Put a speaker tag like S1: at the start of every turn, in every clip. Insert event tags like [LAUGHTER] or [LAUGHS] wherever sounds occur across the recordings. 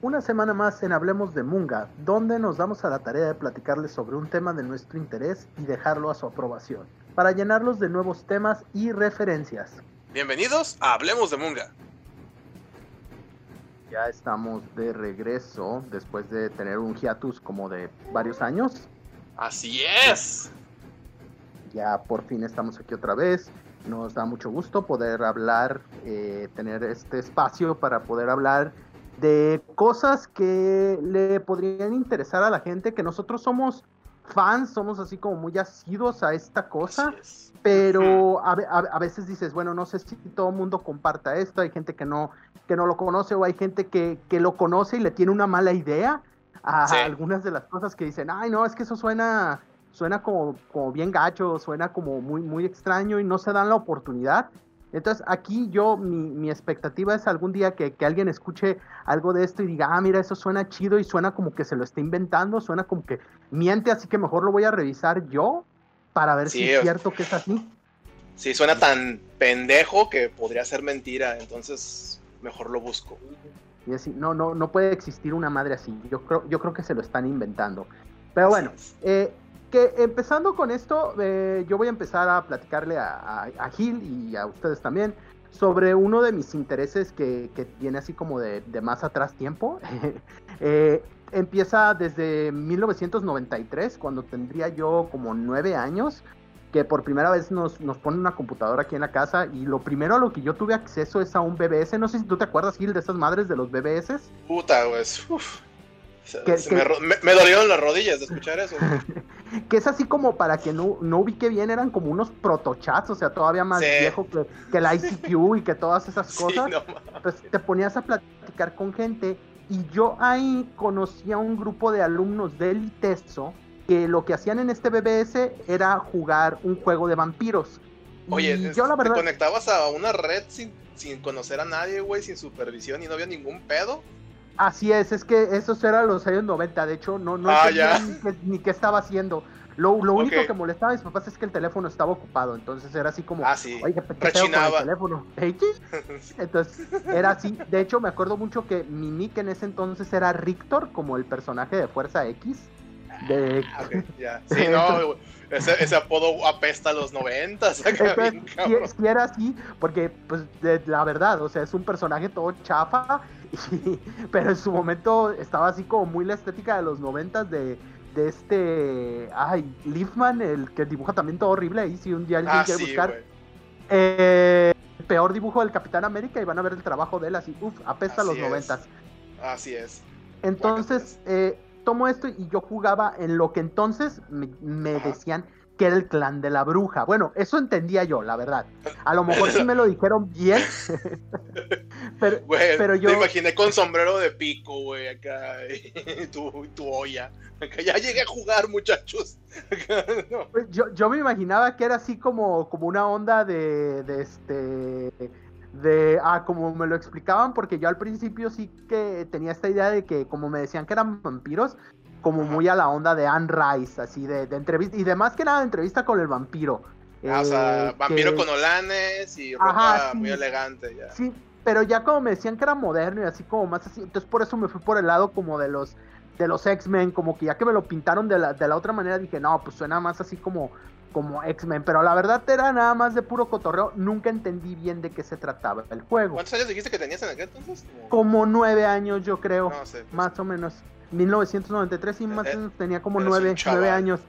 S1: Una semana más en Hablemos de Munga, donde nos damos a la tarea de platicarles sobre un tema de nuestro interés y dejarlo a su aprobación, para llenarlos de nuevos temas y referencias.
S2: Bienvenidos a Hablemos de Munga.
S1: Ya estamos de regreso después de tener un hiatus como de varios años.
S2: Así es.
S1: Ya por fin estamos aquí otra vez. Nos da mucho gusto poder hablar, eh, tener este espacio para poder hablar de cosas que le podrían interesar a la gente, que nosotros somos fans, somos así como muy asidos a esta cosa, pero a, veces dices, bueno, no sé si todo el mundo comparta esto, hay gente que no, que no lo conoce o hay gente que, que lo conoce y le tiene una mala idea a algunas de las cosas que dicen, ay, no, es que eso suena, suena como, como bien gacho, suena como muy, muy extraño y no se dan la oportunidad. Entonces aquí yo, mi, expectativa es algún día que, alguien escuche algo de esto y diga, ah, mira, eso suena chido y suena como que se lo está inventando, suena como que miente, así que mejor lo voy a revisar yo para ver si es cierto que es así.
S2: Sí, suena tan pendejo que podría ser mentira, entonces mejor lo busco.
S1: Y así, no, no, no puede existir una madre así. Yo creo, yo creo que se lo están inventando. Pero bueno, eh, que empezando con esto, eh, yo voy a empezar a platicarle a, Gil y a ustedes también sobre uno de mis intereses que, que viene así como de, más atrás tiempo. [LAUGHS] Eh, empieza desde 1993, cuando tendría yo como nueve años, que por primera vez nos, nos pone una computadora aquí en la casa y lo primero a lo que yo tuve acceso es a un BBS. No sé si tú te acuerdas, Gil, de esas madres de los BBS.
S2: Puta, me, me, dolieron las rodillas de escuchar eso. [LAUGHS]
S1: que es así como para que no, no ubique bien, eran como unos protochats, o sea, todavía más viejo que, que, el ICQ y que todas esas [LAUGHS] cosas. pues te ponías a platicar con gente y yo ahí conocí a un grupo de alumnos del ITESO que lo que hacían en este BBS era jugar un juego de vampiros.
S2: Oye, yo, la verdad... ¿te conectabas a una red sin, sin conocer a nadie, güey, sin supervisión y no había ningún pedo?
S1: Así es, es que esos eran los años 90, de hecho, no, no
S2: ah,
S1: ni, qué, estaba haciendo. Lo, lo único que molestaba a mis papás es que el teléfono estaba ocupado, entonces era así como,
S2: ah, sí.
S1: oye, ¿qué con el teléfono? [LAUGHS] entonces, era así. De hecho, me acuerdo mucho que mi nick en ese entonces era Rictor, como el personaje de Fuerza X.
S2: Ah, ya. [LAUGHS] Sí, no, ese, ese, apodo apesta a los 90. Si,
S1: si, era así, porque, pues, la verdad, o sea, es un personaje todo chafa [LAUGHS] pero en su momento estaba así como muy la estética de los noventas de, de este, ay, Leafman, el que dibuja también todo horrible ahí, si un día alguien ah, quiere buscar. Eh, el peor dibujo del Capitán América y van a ver el trabajo de él así, uff, apesta a los noventas.
S2: Así es.
S1: Entonces, eh, tomo esto y yo jugaba en lo que entonces me, decían que era el clan de la bruja. Bueno, eso entendía yo, la verdad. A lo mejor sí [LAUGHS] me lo dijeron bien. [LAUGHS]
S2: pero, pero, yo. Me imaginé con sombrero de pico, güey, acá. Y tu, tu olla. ya llegué a jugar, muchachos.
S1: Pues yo, yo, me imaginaba que era así como, como una onda de, de este. De, ah, como me lo explicaban, porque yo al principio sí que tenía esta idea de que, como me decían que eran vampiros, como muy a la onda de Anne Rice, así de, entrevista, y de más que nada de entrevista con el vampiro.
S2: Ah, o sea, eh, vampiro con olanes y ropa muy elegante, ya.
S1: Sí, pero ya como me decían que era moderno y así como más así, entonces por eso me fui por el lado como de los de los X-Men, como que ya que me lo pintaron de la, de la otra manera dije, no, pues suena más así como como X-Men, pero la verdad era nada más de puro cotorreo, nunca entendí bien de qué se trataba el juego.
S2: ¿Cuántos años dijiste que tenías en aquel entonces?
S1: Como, nueve años, yo creo, más o menos. 1993 y más o menos tenía como nueve, nueve años.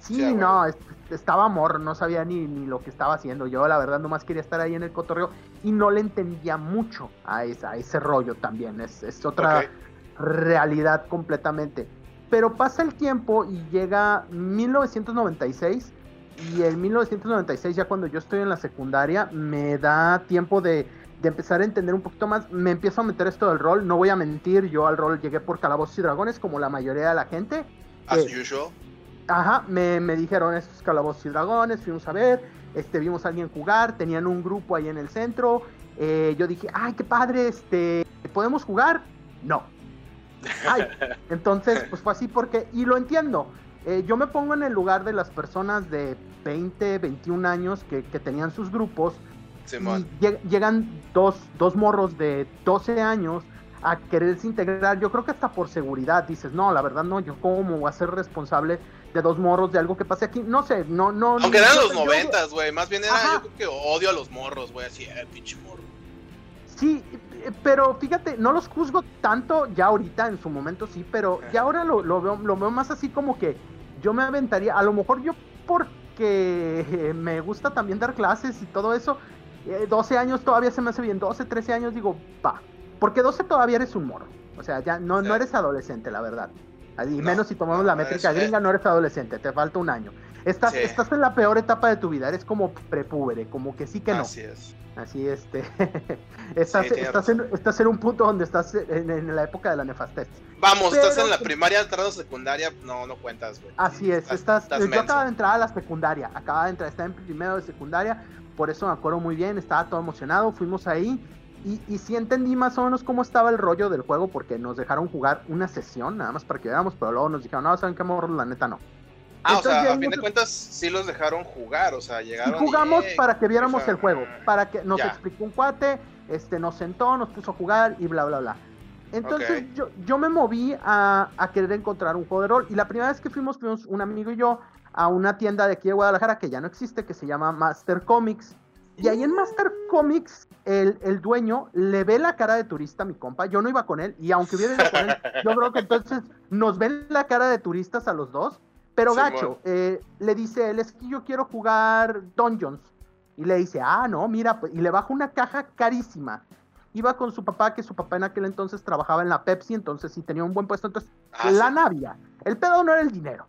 S1: Sí, no, estaba amor, no sabía ni, ni, lo que estaba haciendo. Yo la verdad nomás quería estar ahí en el cotorreo y no le entendía mucho a, esa, ese rollo también. Es, es otra realidad completamente. Pero pasa el tiempo y llega 1996 y en 1996 ya cuando yo estoy en la secundaria me da tiempo de de empezar a entender un poquito más, me empiezo a meter esto del rol. No voy a mentir, yo al rol llegué por Calabozos y Dragones, como la mayoría de la gente.
S2: As eh, usual.
S1: Ajá, me, dijeron estos Calabozos y Dragones, fuimos a ver, este, vimos a alguien jugar, tenían un grupo ahí en el centro. Eh, yo dije, ay, qué padre, este, ¿podemos jugar? No. Ay, [LAUGHS] entonces, pues fue así porque, y lo entiendo. Eh, yo me pongo en el lugar de las personas de 20, 21 años que, tenían sus grupos. y llegan dos, dos morros de 12 años a quererse integrar. Yo creo que hasta por seguridad dices, no, la verdad no, yo cómo voy a ser responsable de dos morros de algo que pase aquí. No sé, no, no.
S2: Aunque eran los noventas, güey. Más bien era, yo creo que odio a los morros, güey. Así, eh, pinche morro.
S1: Sí, pero fíjate, no los juzgo tanto ya ahorita, en su momento sí, pero ya ahora lo, lo, veo, lo veo más así como que yo me aventaría, a lo mejor yo porque [LAUGHS] me gusta también dar clases y todo eso, 12 eh, años todavía se me hace bien, 12, 13 años digo, pa, porque 12 todavía eres un morro, o sea, ya no, no eres adolescente, la verdad. Y menos si tomamos la métrica gringa, no eres adolescente, te falta un año. Estás, estás en la peor etapa de tu vida, eres como prepúbere, como que sí que no.
S2: Así es.
S1: Así este. [LAUGHS] estás, estás, en, estás, en, un punto donde estás en, la época de la nefastez.
S2: Vamos, estás en la primaria, entrando secundaria, no, no cuentas, güey.
S1: Así es, estás, yo acabo de entrar a la secundaria, acaba de entrar, estaba en primero de secundaria, por eso me acuerdo muy bien, estaba todo emocionado, fuimos ahí y, y sí entendí más o menos cómo estaba el rollo del juego porque nos dejaron jugar una sesión, nada más para que veamos, pero luego nos dijeron, no, ¿saben qué morro? La neta no.
S2: Ah, o sea, a fin de cuentas sí los dejaron jugar, o sea, llegaron.
S1: jugamos para que viéramos el juego, para que nos explicó un cuate, este, nos sentó, nos puso a jugar y bla, bla, bla. Entonces yo, yo me moví a, a, querer encontrar un juego de rol. Y la primera vez que fuimos, fuimos un amigo y yo a una tienda de aquí de Guadalajara que ya no existe, que se llama Master Comics. Y ahí en Master Comics, el, el, dueño le ve la cara de turista a mi compa. Yo no iba con él, y aunque hubiera ido con él, yo creo que entonces nos ven la cara de turistas a los dos. Pero Gacho eh, le dice él, es que yo quiero jugar Dungeons. Y le dice, ah, no, mira, pues", y le baja una caja carísima. Iba con su papá, que su papá en aquel entonces trabajaba en la Pepsi, entonces sí tenía un buen puesto. Entonces, ah, la navia. El pedo no era el dinero.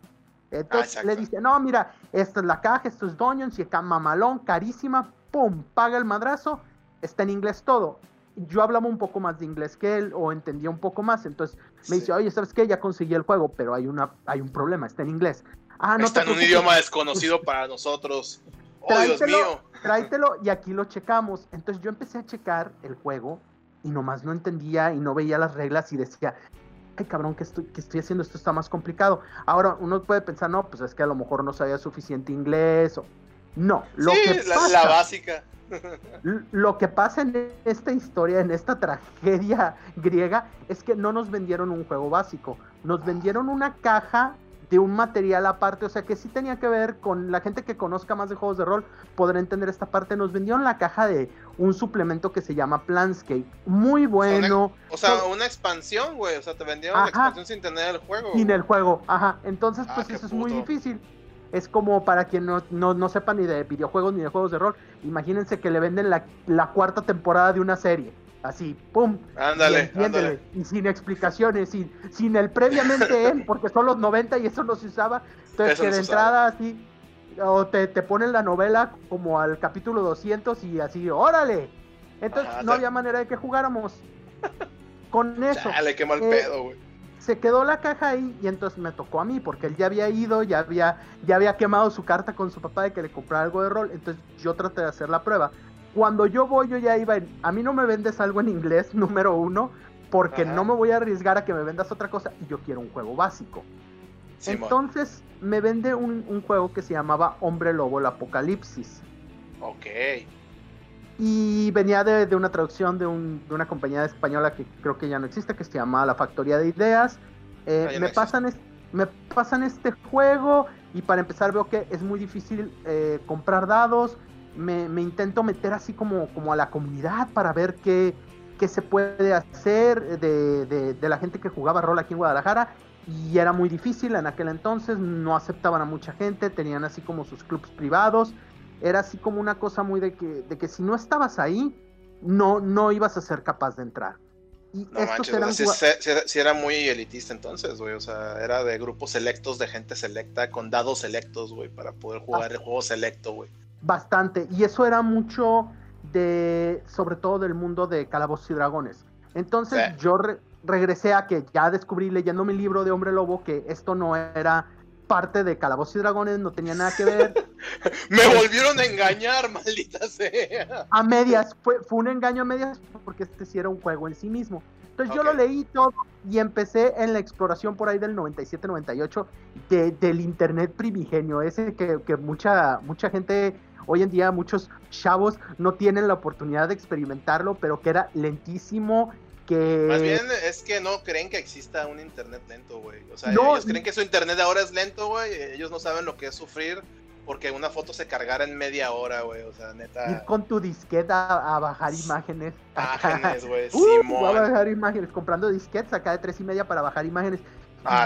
S1: Entonces ah, le dice, no, mira, esta es la caja, esto es Dungeons, y acá mamalón, carísima, pum, paga el madrazo, está en inglés todo yo hablaba un poco más de inglés que él o entendía un poco más, entonces me dice, oye, ¿sabes qué? Ya conseguí el juego, pero hay, una, hay un problema, está en inglés.
S2: Ah, no está en un idioma desconocido para nosotros. [LAUGHS] Oh, Dios mío.
S1: Tráetelo y aquí lo checamos. Entonces yo empecé a checar el juego y nomás no entendía y no veía las reglas y decía, ay cabrón, ¿qué estoy, qué estoy haciendo? Esto está más complicado. Ahora uno puede pensar, no, pues es que a lo mejor no sabía suficiente inglés o... No,
S2: lo que la, la básica
S1: lo que pasa en esta historia, en esta tragedia [LAUGHS] griega, es que no nos vendieron un juego básico, nos vendieron una caja de un material aparte, o sea que sí tenía que ver con la gente que conozca más de juegos de rol, podrá entender esta parte. Nos vendieron la caja de un suplemento que se llama Planscape, muy bueno.
S2: O sea, una, expansión, güey, o sea, te vendieron la expansión sin tener el juego.
S1: Sin el juego, ajá. Entonces, ah, pues eso es muy difícil es como para quien no, no, sepa ni de videojuegos ni de juegos de rol, imagínense que le venden la, cuarta temporada de una serie. Así, ¡pum!
S2: Ándale,
S1: y, y sin explicaciones, sin, sin el previamente en, porque son los 90 y eso no se usaba. Entonces, que de entrada así, o te, te ponen la novela como al capítulo 200 y así, ¡órale! Entonces, no había manera de que jugáramos. Con eso.
S2: Dale, qué mal eh, pedo, güey
S1: se quedó la caja ahí y entonces me tocó a mí porque él ya había ido, ya había, ya había quemado su carta con su papá de que le comprara algo de rol, entonces yo traté de hacer la prueba. Cuando yo voy, yo ya iba, a mí no me vendes algo en inglés, [LAUGHS] número uno, porque no me voy a arriesgar a que me vendas otra cosa y yo quiero un juego básico. entonces me vende un, juego que se llamaba Hombre Lobo, el Apocalipsis.
S2: Ok.
S1: Y venía de, una traducción de, una compañía española que creo que ya no existe, que se llama La Factoría de Ideas. Eh, me, pasan me pasan este juego y para empezar veo que es muy difícil eh, comprar dados. Me, intento meter así como, como a la comunidad para ver qué, qué se puede hacer de, de, la gente que jugaba rol aquí en Guadalajara. Y era muy difícil en aquel entonces, no aceptaban a mucha gente, tenían así como sus clubs privados era así como una cosa muy de que, de que si no estabas ahí, no, no ibas a ser capaz de entrar.
S2: Y no estos eran si, era muy elitista entonces, güey. O sea, era de grupos selectos, de gente selecta, con dados selectos, güey, para poder jugar el juego selecto, güey.
S1: Bastante. Y eso era mucho de, sobre todo del mundo de Calabozos y Dragones. Entonces yo regresé a que ya descubrí leyendo mi libro de Hombre Lobo que esto no era parte de Calabozos y Dragones, no tenía nada que ver. [LAUGHS]
S2: Me volvieron a engañar, [LAUGHS] maldita sea.
S1: A medias, fue, fue un engaño a medias porque este sí era un juego en sí mismo. Entonces yo lo leí todo y empecé en la exploración por ahí del 97-98 del internet primigenio, ese que, que, mucha, mucha gente, hoy en día muchos chavos no tienen la oportunidad de experimentarlo, pero que era lentísimo. Que...
S2: Más bien es que no creen que exista un internet lento, güey. O sea, ellos creen que su internet ahora es lento, güey. Ellos no saben lo que es sufrir porque una foto se cargara en media hora, güey. O sea, neta.
S1: Ir con tu disqueta a, bajar imágenes. [LAUGHS]
S2: Imágenes, güey.
S1: uh, a bajar imágenes, comprando disquetes acá de tres y media para bajar imágenes.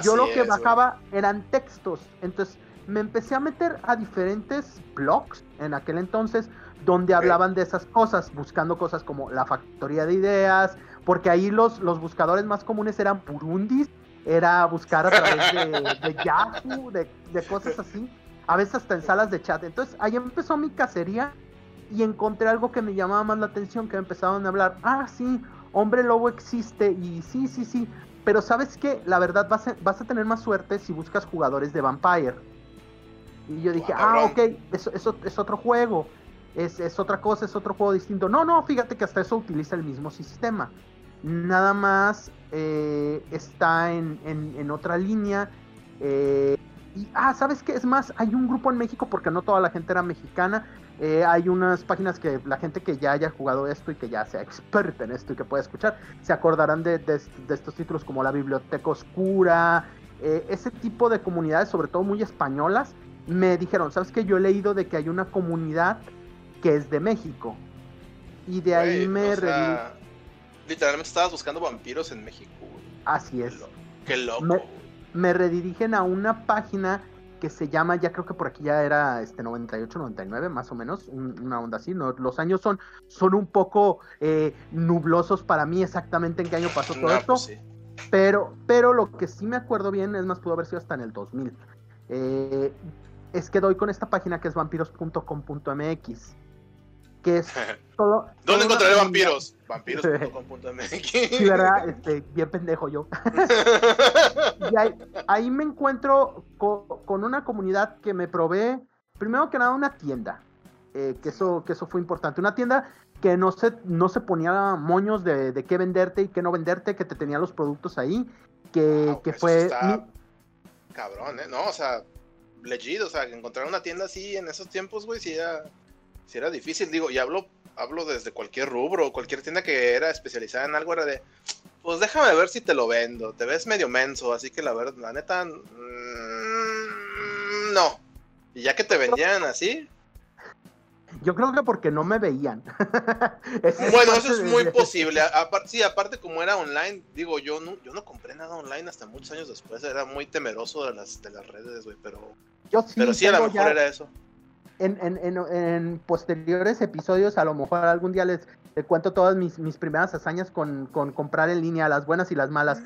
S1: yo lo que bajaba eran textos. Entonces me empecé a meter a diferentes blogs en aquel entonces donde hablaban de esas cosas, buscando cosas como la factoría de ideas, porque ahí los, los buscadores más comunes eran Purundis, era buscar a través de, de [LAUGHS] Yahoo, de, de cosas así a veces hasta en salas de chat. Entonces ahí empezó mi cacería y encontré algo que me llamaba más la atención, que me empezaron a hablar, ah, sí, hombre lobo existe y sí, sí, sí, pero sabes que la verdad vas a, vas a tener más suerte si buscas jugadores de Vampire. Y yo dije, ah, ok, eso, eso es otro juego, es, es, otra cosa, es otro juego distinto. No, no, fíjate que hasta eso utiliza el mismo sistema. Nada más eh, está en, en, en, otra línea. Eh, y, ah, ¿sabes qué? Es más, hay un grupo en México, porque no toda la gente era mexicana. Eh, hay unas páginas que la gente que ya haya jugado esto y que ya sea experta en esto y que pueda escuchar, se acordarán de, estos títulos como la Biblioteca Oscura, ese tipo de comunidades, sobre todo muy españolas. Me dijeron, ¿sabes qué? Yo he leído de que hay una comunidad que es de México. Y de ahí me...
S2: literalmente estabas buscando vampiros en México.
S1: Así es.
S2: Qué loco
S1: me redirigen a una página que se llama, ya creo que por aquí ya era este 98, 99, más o menos, una onda así, ¿no? Los años son, son un poco eh, nublosos para mí exactamente en qué año pasó todo esto, pues pero, pero lo que sí me acuerdo bien, es más, pudo haber sido hasta en el 2000, eh, es que doy con esta página que es vampiros.com.mx que es [LAUGHS]
S2: todo. ¿Dónde encontraré vampiros? Vampiros.com.mx. [LAUGHS]
S1: sí, ¿verdad? Este, bien pendejo yo. [LAUGHS] y ahí, me encuentro con, una comunidad que me provee, primero que nada, una tienda. Eh, que, eso, que eso fue importante. Una tienda que no se, no se ponía moños de, qué venderte y qué no venderte, que te tenía los productos ahí. Que, que fue.
S2: Cabrón, ¿eh? No, o sea, legit, o sea, encontrar una tienda así en esos tiempos, güey, sí era si era difícil, digo, y hablo, hablo desde cualquier rubro, cualquier tienda que era especializada en algo, era de, pues déjame ver si te lo vendo, te ves medio menso, así que la verdad, la neta, mm, no. Y ya que te vendían así.
S1: Yo creo que porque no me veían. [LAUGHS]
S2: bueno, eso es muy posible. Aparte, sí, aparte como era online, digo, yo no, yo no compré nada online hasta muchos años después. Era muy temeroso de las, de las redes, güey, pero... Yo sí, pero sí, a lo mejor era eso
S1: en, en, en, posteriores episodios, a lo mejor algún día les, cuento todas mis, mis primeras hazañas con, con, comprar en línea, las buenas y las malas.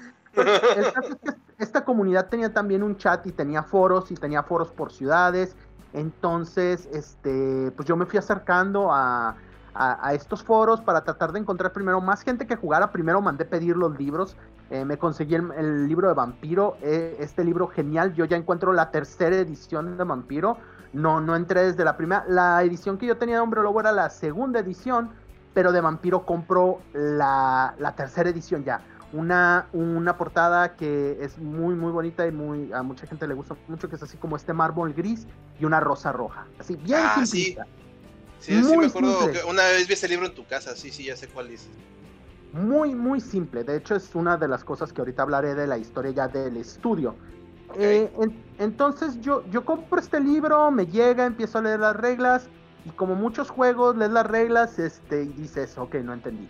S1: esta, comunidad tenía también un chat y tenía foros y tenía foros por ciudades. Entonces, este, pues yo me fui acercando a, a, estos foros para tratar de encontrar primero más gente que jugara. Primero mandé pedir los libros. Eh, me conseguí el, libro de Vampiro. Eh, este libro genial. Yo ya encuentro la tercera edición de Vampiro no, no entré desde la primera. La edición que yo tenía de Hombre Lobo era la segunda edición, pero de Vampiro compro la, tercera edición ya. Una, una portada que es muy, muy bonita y muy a mucha gente le gusta mucho, que es así como este mármol gris y una rosa roja. Así, bien ah,
S2: Sí, sí, sí me acuerdo que una vez vi ese libro en tu casa, sí, sí, ya sé cuál dices.
S1: Muy, muy simple. De hecho, es una de las cosas que ahorita hablaré de la historia ya del estudio. Eh, entonces yo, yo compro este libro, me llega, empiezo a leer las reglas y como muchos juegos, lees las reglas este, y dices, ok, no entendí.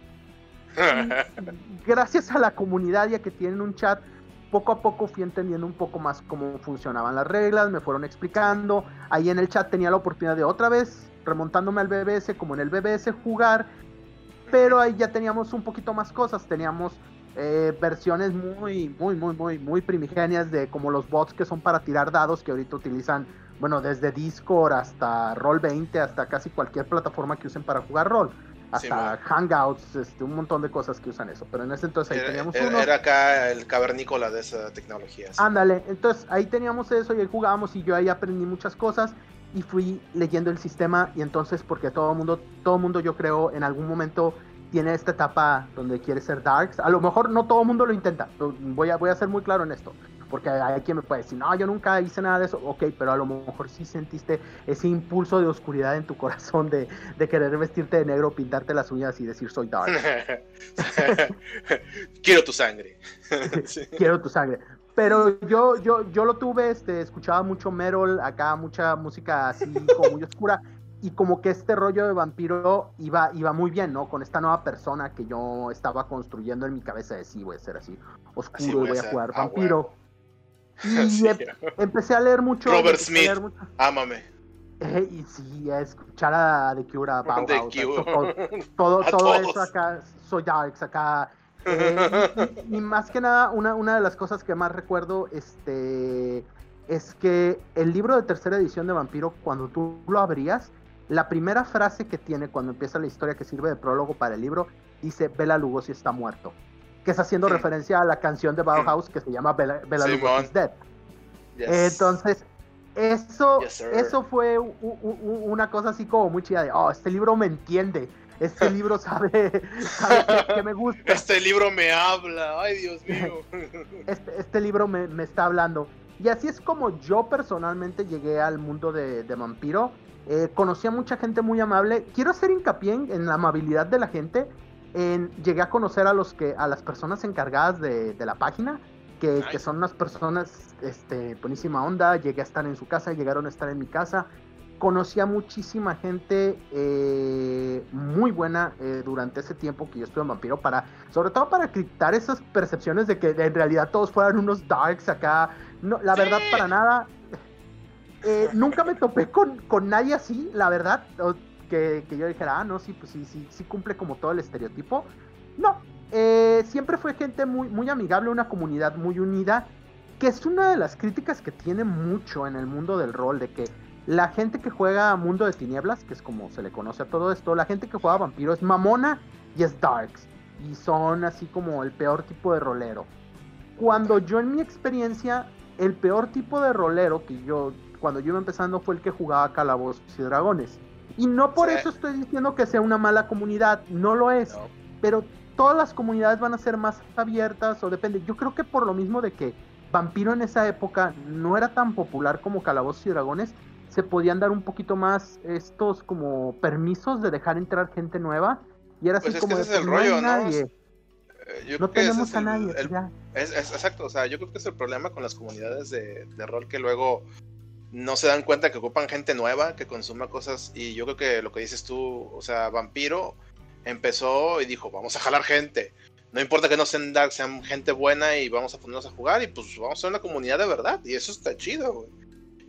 S1: [LAUGHS] gracias a la comunidad ya que tienen un chat, poco a poco fui entendiendo un poco más cómo funcionaban las reglas, me fueron explicando. Ahí en el chat tenía la oportunidad de otra vez, remontándome al BBS, como en el BBS, jugar. Pero ahí ya teníamos un poquito más cosas. Teníamos eh, versiones muy, muy, muy, muy, muy primigenias de como los bots que son para tirar dados que ahorita utilizan, bueno, desde Discord hasta Roll20, hasta casi cualquier plataforma que usen para jugar rol. Hasta Hangouts, este, un montón de cosas que usan eso. Pero en ese entonces ahí teníamos
S2: era, uno. Era acá el cavernícola de esa tecnología.
S1: Ándale, entonces ahí teníamos eso y ahí jugábamos y yo ahí aprendí muchas cosas y fui leyendo el sistema y entonces porque todo el mundo, todo mundo yo creo en algún momento tiene esta etapa donde quiere ser darks. A lo mejor no todo el mundo lo intenta. Voy a, voy a ser muy claro en esto. Porque hay quien me puede decir, no, yo nunca hice nada de eso. Ok, pero a lo mejor sí sentiste ese impulso de oscuridad en tu corazón de, de querer vestirte de negro, pintarte las uñas y decir soy dark. [LAUGHS]
S2: Quiero tu sangre. [LAUGHS]
S1: Quiero tu sangre. Pero yo, yo, yo lo tuve, este, escuchaba mucho metal, acá mucha música así como muy oscura y como que este rollo de vampiro iba, iba muy bien, ¿no? Con esta nueva persona que yo estaba construyendo en mi cabeza de sí, voy a ser así oscuro y voy a, jugar ah, vampiro. [LAUGHS] Y em, empecé a leer mucho.
S2: Robert Smith, ámame.
S1: Eh, y sí, a escuchar a The Cure, a [LAUGHS] Bauhaus, todo, [LAUGHS] todo, eso acá, soy Darks acá. Eh, y, y, más que nada, una, una de las cosas que más recuerdo, este es que el libro de tercera edición de Vampiro, cuando tú lo abrías, la primera frase que tiene cuando empieza la historia que sirve de prólogo para el libro dice Bela Lugosi está muerto, que es haciendo referencia a la canción de Bauhaus que se llama Bela, Lugosi is dead. Entonces, eso, eso fue una cosa así como muy chida de, oh, este libro me entiende, este [LAUGHS] libro sabe, sabe que, me gusta.
S2: Este libro me habla, ay Dios mío. [LAUGHS]
S1: Este, este libro me, me, está hablando. Y así es como yo personalmente llegué al mundo de, de Vampiro. Eh, conocí a mucha gente muy amable. Quiero hacer hincapié en, la amabilidad de la gente. En, llegué a conocer a los que a las personas encargadas de, la página, que, son unas personas este, buenísima onda. Llegué a estar en su casa, llegaron a estar en mi casa. Conocí a muchísima gente eh, muy buena eh, durante ese tiempo que yo estuve en Vampiro, para, sobre todo para quitar esas percepciones de que en realidad todos fueran unos darks acá. No, la verdad, para nada eh, nunca me topé con, con, nadie así, la verdad, que, yo dijera, ah, no, sí, pues sí, sí, sí cumple como todo el estereotipo. No, eh, siempre fue gente muy, muy amigable, una comunidad muy unida, que es una de las críticas que tiene mucho en el mundo del rol, de que la gente que juega Mundo de Tinieblas, que es como se le conoce a todo esto, la gente que juega Vampiro es mamona y es darks, y son así como el peor tipo de rolero. Cuando yo en mi experiencia, el peor tipo de rolero que yo cuando yo iba empezando fue el que jugaba Calabozos y Dragones. Y no por eso estoy diciendo que sea una mala comunidad, no lo es. Pero todas las comunidades van a ser más abiertas o depende. Yo creo que por lo mismo de que Vampiro en esa época no era tan popular como Calabozos y Dragones, se podían dar un poquito más estos como permisos de dejar entrar gente nueva. Y era así pues como
S2: ese es el pues, rollo, ¿no?
S1: No tenemos a nadie.
S2: es, exacto, o sea, yo creo que es el problema con las comunidades de, de rol que luego no se dan cuenta que ocupan gente nueva que consuma cosas y yo creo que lo que dices tú, o sea, Vampiro empezó y dijo, vamos a jalar gente. No importa que no sean dark, sean gente buena y vamos a ponernos a jugar y pues vamos a ser una comunidad de verdad y eso está chido,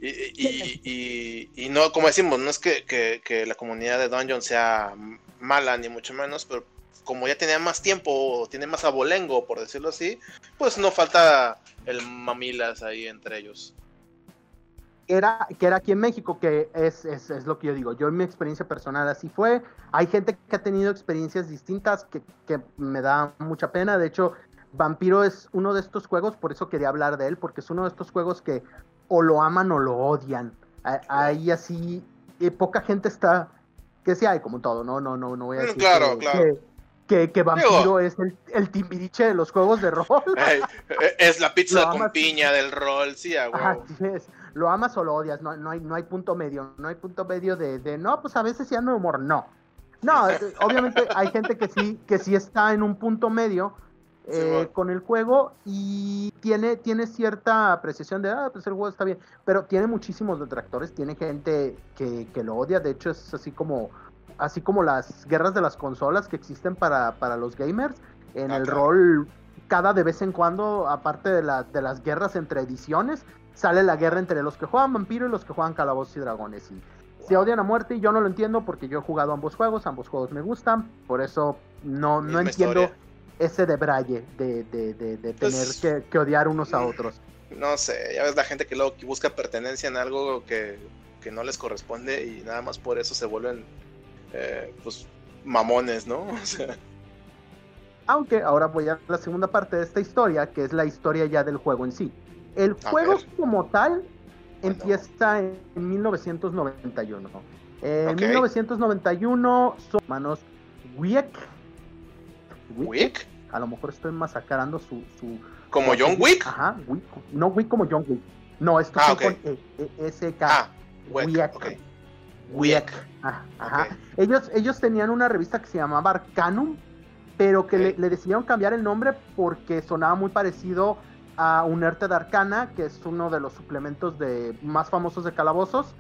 S2: Y, y, no, como decimos, no es que, que, la comunidad de Dungeon sea mala, ni mucho menos, pero como ya tenía más tiempo, tiene más abolengo, por decirlo así, pues no falta el mamilas ahí entre ellos
S1: era, que era aquí en México, que es, es, es, lo que yo digo. Yo en mi experiencia personal así fue. Hay gente que ha tenido experiencias distintas que, que, me da mucha pena. De hecho, Vampiro es uno de estos juegos, por eso quería hablar de él, porque es uno de estos juegos que o lo aman o lo odian. Ahí así, poca gente está, que sí hay como todo, no, no, no, no voy a mm, decir
S2: claro, claro.
S1: Que, que, Vampiro es el, el timbiriche de los juegos de rol.
S2: es la pizza [LAUGHS] con piña del rol, sí, a
S1: lo amas o lo odias, no, no, hay, no hay punto medio, no hay punto medio de, de no, pues a veces sí ando humor, no. No, eh, obviamente hay gente que sí, que sí está en un punto medio eh, con el juego y tiene, tiene cierta apreciación de, ah, pues el juego está bien, pero tiene muchísimos detractores, tiene gente que, que lo odia, de hecho es así como, así como las guerras de las consolas que existen para, para los gamers, en ah, el rol cada de vez en cuando, aparte de, la, de las guerras entre ediciones, sale la guerra entre los que juegan vampiro y los que juegan calabozos y dragones. Y se odian a muerte y yo no lo entiendo porque yo he jugado ambos juegos, ambos juegos me gustan, por eso no, no entiendo ese de braille de, de, de, pues, tener que, odiar unos a otros.
S2: No sé, ya ves la gente que luego busca pertenencia en algo que, que no les corresponde y nada más por eso se vuelven eh, pues mamones, ¿no? [LAUGHS]
S1: Aunque ahora voy a la segunda parte de esta historia, que es la historia ya del juego en sí. El juego como tal empieza en 1991. En 1991 son hermanos Wieck
S2: Wick.
S1: A lo mejor estoy masacrando su. su
S2: ¿Como John Wick?
S1: Ajá, Wick. No Wick como John Wick. No, esto
S2: Ah,
S1: es
S2: ok.
S1: con e, e, SK.
S2: Ah, Wick.
S1: Wick.
S2: ok.
S1: Wick. Ah, Ajá. Ellos, ellos tenían una revista que se llamaba Arcanum, pero que le, le decidieron cambiar el nombre porque sonaba muy parecido a Unerte de Arcana, que es uno de los suplementos de más famosos de Calabozos.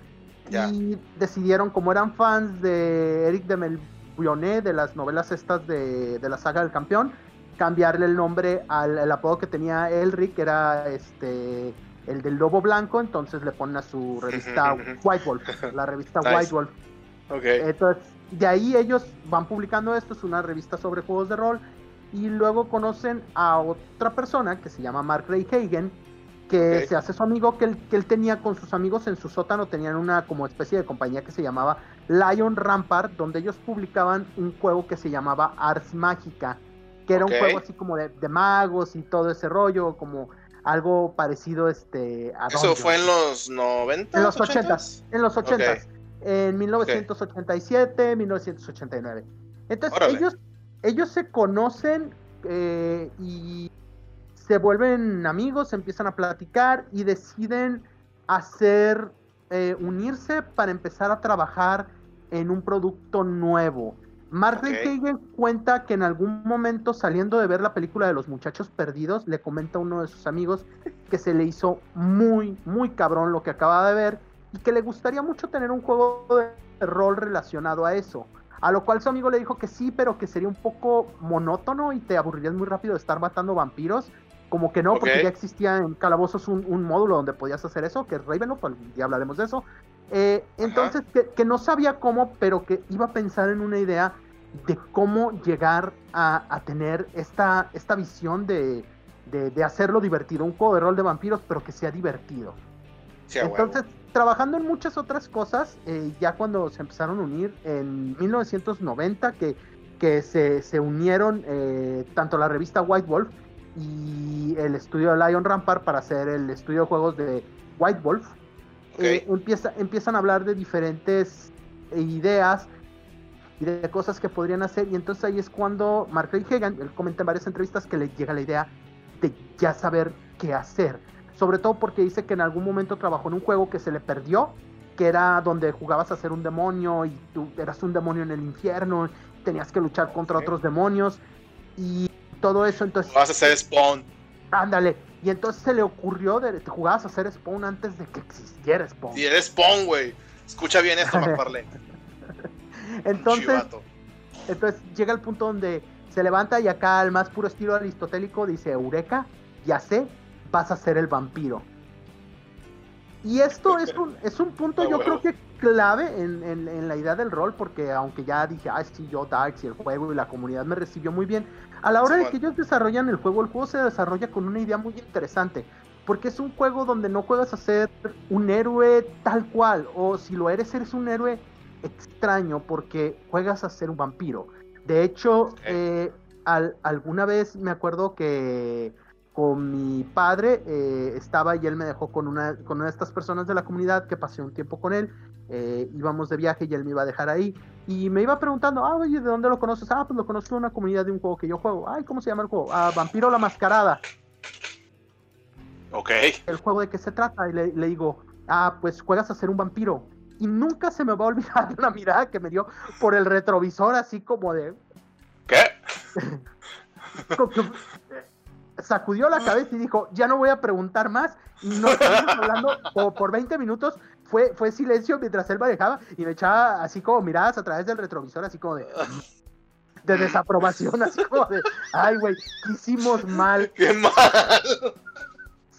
S2: Ya.
S1: Y decidieron, como eran fans de Eric de Melbrionet, de las novelas estas de, de la saga del campeón, cambiarle el nombre al el apodo que tenía Elric, que era este el del lobo blanco, entonces le ponen a su revista. White Wolf, la revista
S2: Nice.
S1: White Wolf.
S2: Ok.
S1: Entonces, de ahí ellos van publicando esto, es una revista sobre juegos de rol, y luego conocen a otra persona que se llama Mark Ray Hagen, que se hace su amigo, que él, que él tenía con sus amigos en su sótano, tenían una como especie de compañía que se llamaba Lion Rampart, donde ellos publicaban un juego que se llamaba Ars Mágica, que era un juego así como de, de magos y todo ese rollo, como algo parecido este, a
S2: Eso fue en los 90.
S1: En los 80s. En los 80
S2: Ok.
S1: En 1987, 1989. Entonces
S2: Órale.
S1: ellos, ellos se conocen eh, y se vuelven amigos, empiezan a platicar y deciden hacer, eh, unirse para empezar a trabajar en un producto nuevo. Mark Ray
S2: Ok.
S1: Hagen cuenta que en algún momento saliendo de ver la película de los muchachos perdidos, le comenta a uno de sus amigos que se le hizo muy, muy cabrón lo que acaba de ver y que le gustaría mucho tener un juego de rol relacionado a eso. A lo cual su amigo le dijo que sí, pero que sería un poco monótono y te aburrirías muy rápido de estar matando vampiros. Como que no, porque ya existía en Calabozos un, un módulo donde podías hacer eso, que es Ravenloft, algún día hablaremos de eso. Eh, entonces, que, que no sabía cómo, pero que iba a pensar en una idea de cómo llegar a, a tener esta, esta visión de, de, de hacerlo divertido, un juego de rol de vampiros, pero que sea divertido.
S2: Sí, huevo.
S1: Trabajando en muchas otras cosas, eh, ya cuando se empezaron a unir en 1990, que, que se, se unieron eh, tanto la revista White Wolf y el estudio Lion Rampart para hacer el estudio de juegos de White Wolf, eh, empieza, empiezan a hablar de diferentes ideas y de cosas que podrían hacer, y entonces ahí es cuando Mark Hagan, él comenta en varias entrevistas que le llega la idea de ya saber qué hacer sobre todo porque dice que en algún momento trabajó en un juego que se le perdió, que era donde jugabas a ser un demonio y tú eras un demonio en el infierno, tenías que luchar contra otros demonios y todo eso, entonces,
S2: Vas a hacer spawn.
S1: ándale, y entonces se le ocurrió de te jugabas a hacer Spawn antes de que existiera Spawn.
S2: Y eres spawn, güey. Escucha bien esto, McFarlane. [LAUGHS]
S1: Entonces, entonces llega el punto donde se levanta y acá al más puro estilo aristotélico dice, Eureka, ya sé, vas a ser el vampiro. Y esto es un, es un punto
S2: A
S1: yo creo que clave en, en- en la idea del rol, porque aunque ya dije, ah, sí, yo Darks y el juego y la comunidad me recibió muy bien, a la hora de que ellos desarrollan el juego, el juego se desarrolla con una idea muy interesante, porque es un juego donde no juegas a ser un héroe tal cual, o si lo eres, eres un héroe extraño, porque juegas a ser un vampiro. De hecho, eh, al- alguna vez me acuerdo que con mi padre eh, estaba y él me dejó con una, con una de estas personas de la comunidad que pasé un tiempo con él. eh, íbamos de viaje y él me iba a dejar ahí. Y me iba preguntando, ah, oye, ¿de dónde lo conoces? Ah, pues lo conozco en una comunidad de un juego que yo juego. Ay, ¿cómo se llama el juego? Ah, Vampiro la Mascarada.
S2: Ok.
S1: ¿El juego de qué se trata? Y le, le digo, ah, pues juegas a ser un vampiro. Y nunca se me va a olvidar [LAUGHS] la mirada que me dio por el retrovisor, así como de,
S2: ¿Qué? [LAUGHS]
S1: sacudió la cabeza y dijo, ya no voy a preguntar más. Y no hablando como por 20 minutos. Fue, fue silencio mientras él manejaba y me echaba así como miradas a través del retrovisor, así como de, de desaprobación, así como de, ay, güey, ¿qué hicimos mal?
S2: ¡Qué mal!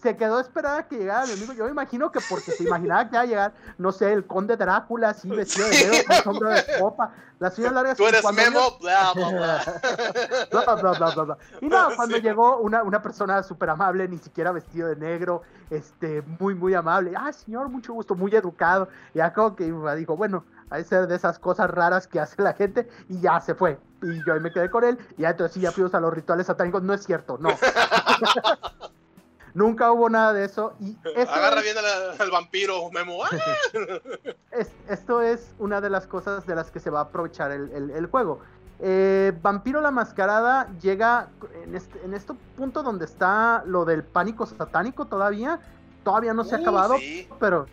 S1: Se quedó a esperar a que llegara mi amigo. Yo me imagino que porque se imaginaba que iba a llegar, no sé, el conde Drácula, así vestido de negro, con sombra de [LAUGHS] copa, las uñas largas.
S2: Tú
S1: y
S2: eres Memo, bla, bla, [LAUGHS] bla.
S1: bla, bla, bla, bla. Y no, [LAUGHS] cuando
S2: Sí.
S1: llegó una, una persona súper amable, ni siquiera vestido de negro, este, muy, muy amable. Ah, señor, mucho gusto, muy educado. Ya como que dijo, bueno, hay ser de esas cosas raras que hace la gente, y ya se fue. Y yo ahí me quedé con él, y ya entonces sí, ya fuimos a los rituales satánicos. No es cierto, no. Nunca hubo nada de eso. Y [LAUGHS] eso
S2: Agarra
S1: es-
S2: bien al, al vampiro, Memo. ¡Ah! [LAUGHS]
S1: es- esto es una de las cosas de las que se va a aprovechar el, el- el juego. eh, Vampiro la Mascarada llega en este, en este punto donde está lo del pánico satánico todavía. Todavía no se ha
S2: Uh,
S1: acabado,
S2: sí.
S1: pero,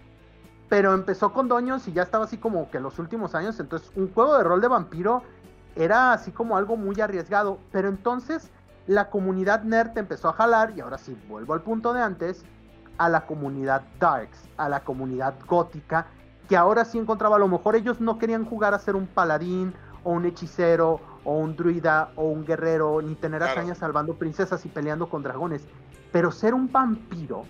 S1: pero empezó con Doños y ya estaba así como que los últimos años. Entonces, un juego de rol de vampiro era así como algo muy arriesgado. Pero entonces la comunidad nerd empezó a jalar, y ahora sí, vuelvo al punto de antes, a la comunidad darks, a la comunidad gótica, que ahora sí encontraba, a lo mejor ellos no querían jugar a ser un paladín o un hechicero o un druida o un guerrero, ni tener
S2: Claro.
S1: hazañas salvando princesas y peleando con dragones, pero ser un vampiro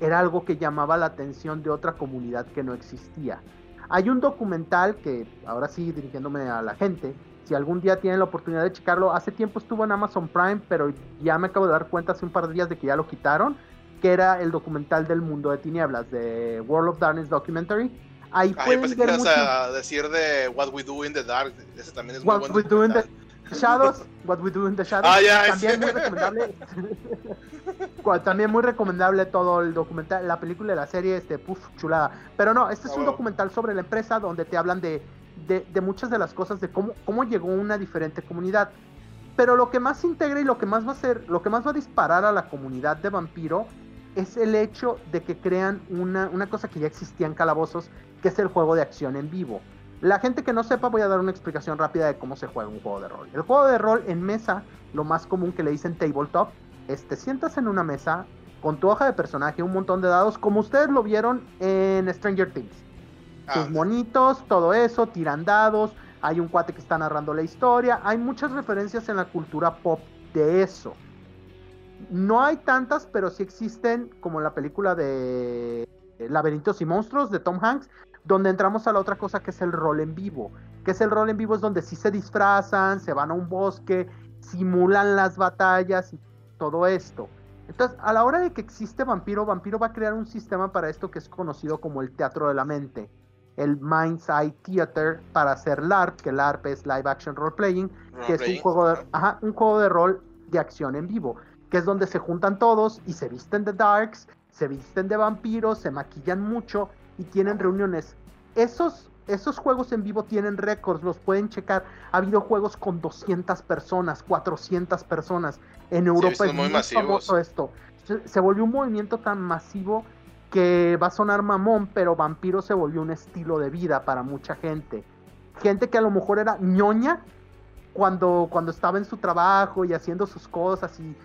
S1: era algo que llamaba la atención de otra comunidad que no existía. Hay un documental que, ahora sí dirigiéndome a la gente, si algún día tienen la oportunidad de checarlo, hace tiempo estuvo en Amazon Prime, pero ya me acabo de dar cuenta hace un par de días de que ya lo quitaron, que era el documental del mundo de tinieblas, de World of Darkness Documentary. Ahí
S2: Ay,
S1: pueden
S2: pensé que
S1: ver
S2: ibas a decir de What We Do in the Dark. Ese también es muy
S1: What
S2: buen
S1: We Do in the. Shadows, What We Do in the Shadows.
S2: Ah, ya,
S1: también
S2: sí.
S1: muy recomendable. [LAUGHS] También muy recomendable todo el documental, la película y la serie, este, puf, chulada. Pero no, este es
S2: Ah,
S1: un
S2: huevo.
S1: documental sobre la empresa donde te hablan de, de, muchas de las cosas, de cómo, cómo llegó una diferente comunidad. Pero lo que más integra y lo que más va a hacer, lo que más va a disparar a la comunidad de vampiro es el hecho de que crean una, una cosa que ya existía en Calabozos, que es el juego de acción en vivo. La gente que no sepa, voy a dar una explicación rápida de cómo se juega un juego de rol. El juego de rol en mesa, lo más común que le dicen tabletop, es te sientas en una mesa con tu hoja de personaje, un montón de dados, como ustedes lo vieron en Stranger Things.
S2: Ah,
S1: Tus monitos, todo eso, tiran dados, hay un cuate que está narrando la historia, hay muchas referencias en la cultura pop de eso. No hay tantas, pero sí existen, como en la película de Laberintos y Monstruos de Tom Hanks, donde entramos a la otra cosa que es el rol en vivo. Que es el rol en vivo, es donde sí se disfrazan, se van a un bosque, simulan las batallas y todo esto. Entonces, a la hora de que existe Vampiro, Vampiro va a crear un sistema para esto que es conocido como el teatro de la mente. El Mind's Eye Theater para hacer LARP, que LARP es Live Action Role Playing, que es un juego, de, ajá, un juego de rol de acción en vivo, que es donde se juntan todos y se visten de darks, se visten de vampiros, se maquillan mucho y tienen reuniones. Esos, esos juegos en vivo tienen récords, los pueden checar. Ha habido juegos con 200 personas, 400 personas. En Europa es
S2: muy
S1: famoso esto. Se, se volvió un movimiento tan masivo que va a sonar mamón, pero Vampiro se volvió un estilo de vida para mucha gente. Gente que a lo mejor era ñoña cuando, cuando estaba en su trabajo y haciendo sus cosas y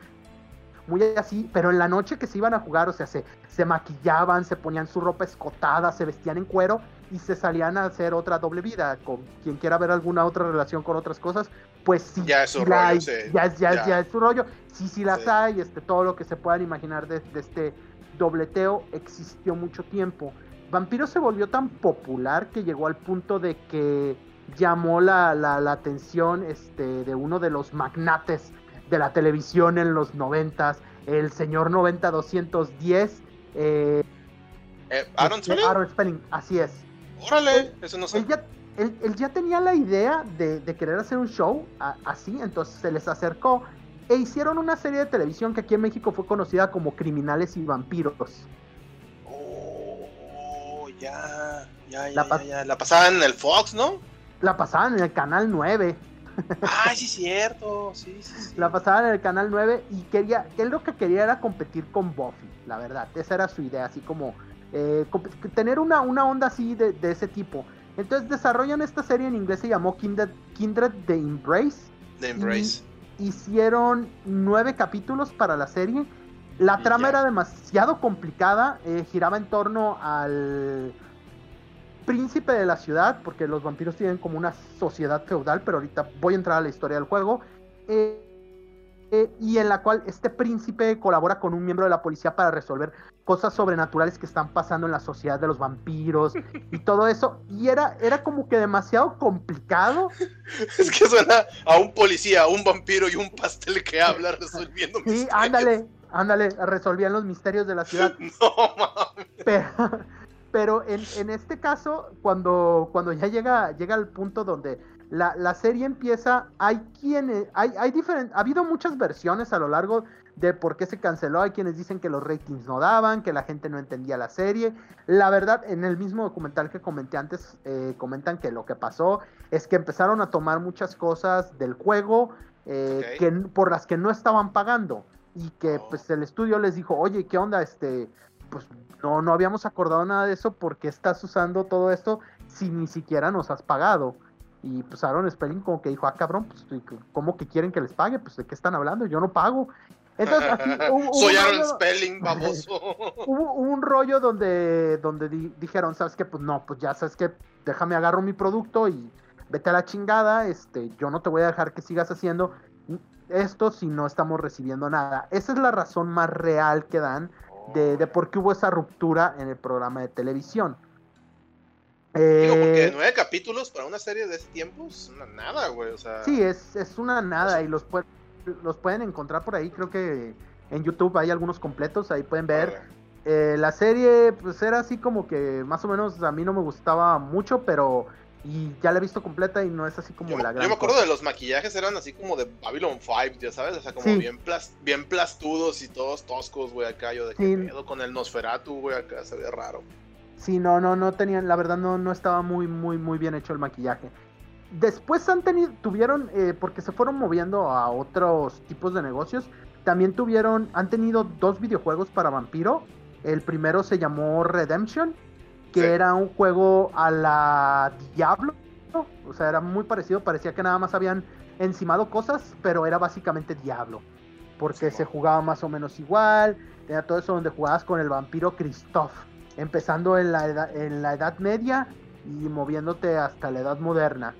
S1: muy así, pero en la noche que se iban a jugar, o sea, se, se maquillaban, se ponían su ropa escotada, se vestían en cuero y se salían a hacer otra doble vida. Con quien quiera ver alguna otra relación con otras cosas, pues sí,
S2: Ya es su rollo,
S1: hay,
S2: sí,
S1: ya, es, ya, es-
S2: ya.
S1: ya es su rollo. Sí, sí las
S2: Sí.
S1: hay, este, todo lo que se puedan imaginar de, de este dobleteo existió mucho tiempo. Vampiro se volvió tan popular que llegó al punto de que llamó la, la- la atención este, de uno de los magnates de la televisión en los noventas, el señor 90210, eh,
S2: Eh, Aaron
S1: este,
S2: Spelling.
S1: Aaron Spelling, así es.
S2: Órale, eso no sé.
S1: Él ya, él, él ya tenía la idea de, de querer hacer un show a- así, entonces se les acercó e hicieron una serie de televisión que aquí en México fue conocida como Criminales y Vampiros.
S2: Oh, ya, ya, ya,
S1: La
S2: ya, pasaban en el Fox, ¿no?
S1: La pasaban en el Canal 9.
S2: Ay, sí, cierto. Sí, sí, sí.
S1: La pasaban en el Canal 9 y quería, que él lo que quería era competir con Buffy, la verdad. Esa era su idea, así como eh, tener una, una onda así de, de ese tipo. Entonces desarrollan esta serie en inglés, se llamó Kindred, Kindred The Embrace.
S2: The Embrace.
S1: Hicieron nueve capítulos para la serie. La trama
S2: ya.
S1: era demasiado complicada, eh, giraba en torno al príncipe de la ciudad, porque los vampiros tienen como una sociedad feudal, pero ahorita voy a entrar a la historia del juego. eh, eh, y en la cual este príncipe colabora con un miembro de la policía para resolver cosas sobrenaturales que están pasando en la sociedad de los vampiros y todo eso. Y era, era como que demasiado complicado. [LAUGHS]
S2: Es que suena a un policía, a un vampiro y un pastel que habla resolviendo
S1: Sí,
S2: misterios.
S1: ándale, ándale, resolvían los misterios de la ciudad. [LAUGHS]
S2: No, mames.
S1: Pero, pero en, en este caso, cuando, cuando ya llega, llega al punto donde la, la serie empieza, hay quienes, hay, hay diferentes, ha habido muchas versiones a lo largo de por qué se canceló. Hay quienes dicen que los ratings no daban, que la gente no entendía la serie. La verdad, en el mismo documental que comenté antes, eh, comentan que lo que pasó es que empezaron a tomar muchas cosas del juego eh, que, por las que no estaban pagando. Y que oh. pues el estudio les dijo, oye, ¿qué onda? Este, pues no, no habíamos acordado nada de eso porque estás usando todo esto si ni siquiera nos has pagado. Y pues Aaron Spelling como que dijo, ah cabrón, pues ¿cómo que quieren que les pague? Pues de qué están hablando, yo no pago.
S2: Entonces, aquí, [LAUGHS] hubo, Soy Aaron Spelling, vamos. [LAUGHS]
S1: hubo, un rollo donde, donde dijeron, ¿sabes qué? Pues no, pues ya sabes que déjame agarro mi producto y vete a la chingada, este, yo no te voy a dejar que sigas haciendo esto si no estamos recibiendo nada. Esa es la razón más real que dan de, de por qué hubo esa ruptura en el programa de televisión.
S2: Digo, porque eh, nueve capítulos para una serie de ese tiempo es una nada, güey. O sea...
S1: Sí, es, es una nada y los, los pueden encontrar por ahí. Creo que en YouTube hay algunos completos, ahí pueden ver. Eh, la serie, pues era así como que más o menos a mí no me gustaba mucho, pero y ya la he visto completa y no es así como la gran.
S2: Yo me acuerdo de los maquillajes, eran así como de Babylon 5, ya sabes, o sea, como bien, bien plastudos y todos toscos, güey, acá yo de qué con el Nosferatu, güey, acá se ve raro.
S1: Sí, no, no, no tenían, la verdad no, no estaba muy, muy, muy bien hecho el maquillaje. Después han tenido, tuvieron, eh, porque se fueron moviendo a otros tipos de negocios, también tuvieron, han tenido dos videojuegos para Vampiro. El primero se llamó Redemption, que era un juego a la Diablo. O sea, era muy parecido, parecía que nada más habían encimado cosas, pero era básicamente Diablo. Porque se jugaba más o menos igual, tenía todo eso donde jugabas con el vampiro Christoph empezando en la edad, en la edad media y moviéndote hasta la edad moderna.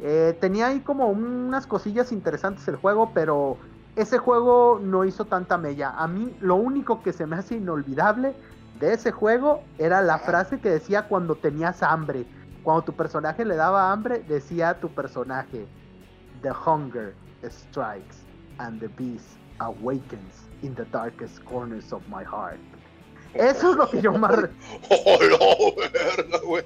S1: Eh, tenía ahí como unas cosillas interesantes el juego, pero ese juego no hizo tanta mella. A mí lo único que se me hace inolvidable de ese juego era la frase que decía cuando tenías hambre. Cuando tu personaje le daba hambre, decía tu personaje, The hunger strikes and the beast awakens in the darkest corners of my heart. Eso es lo que yo más. [LAUGHS]
S2: ¡Oh, no, verga, güey!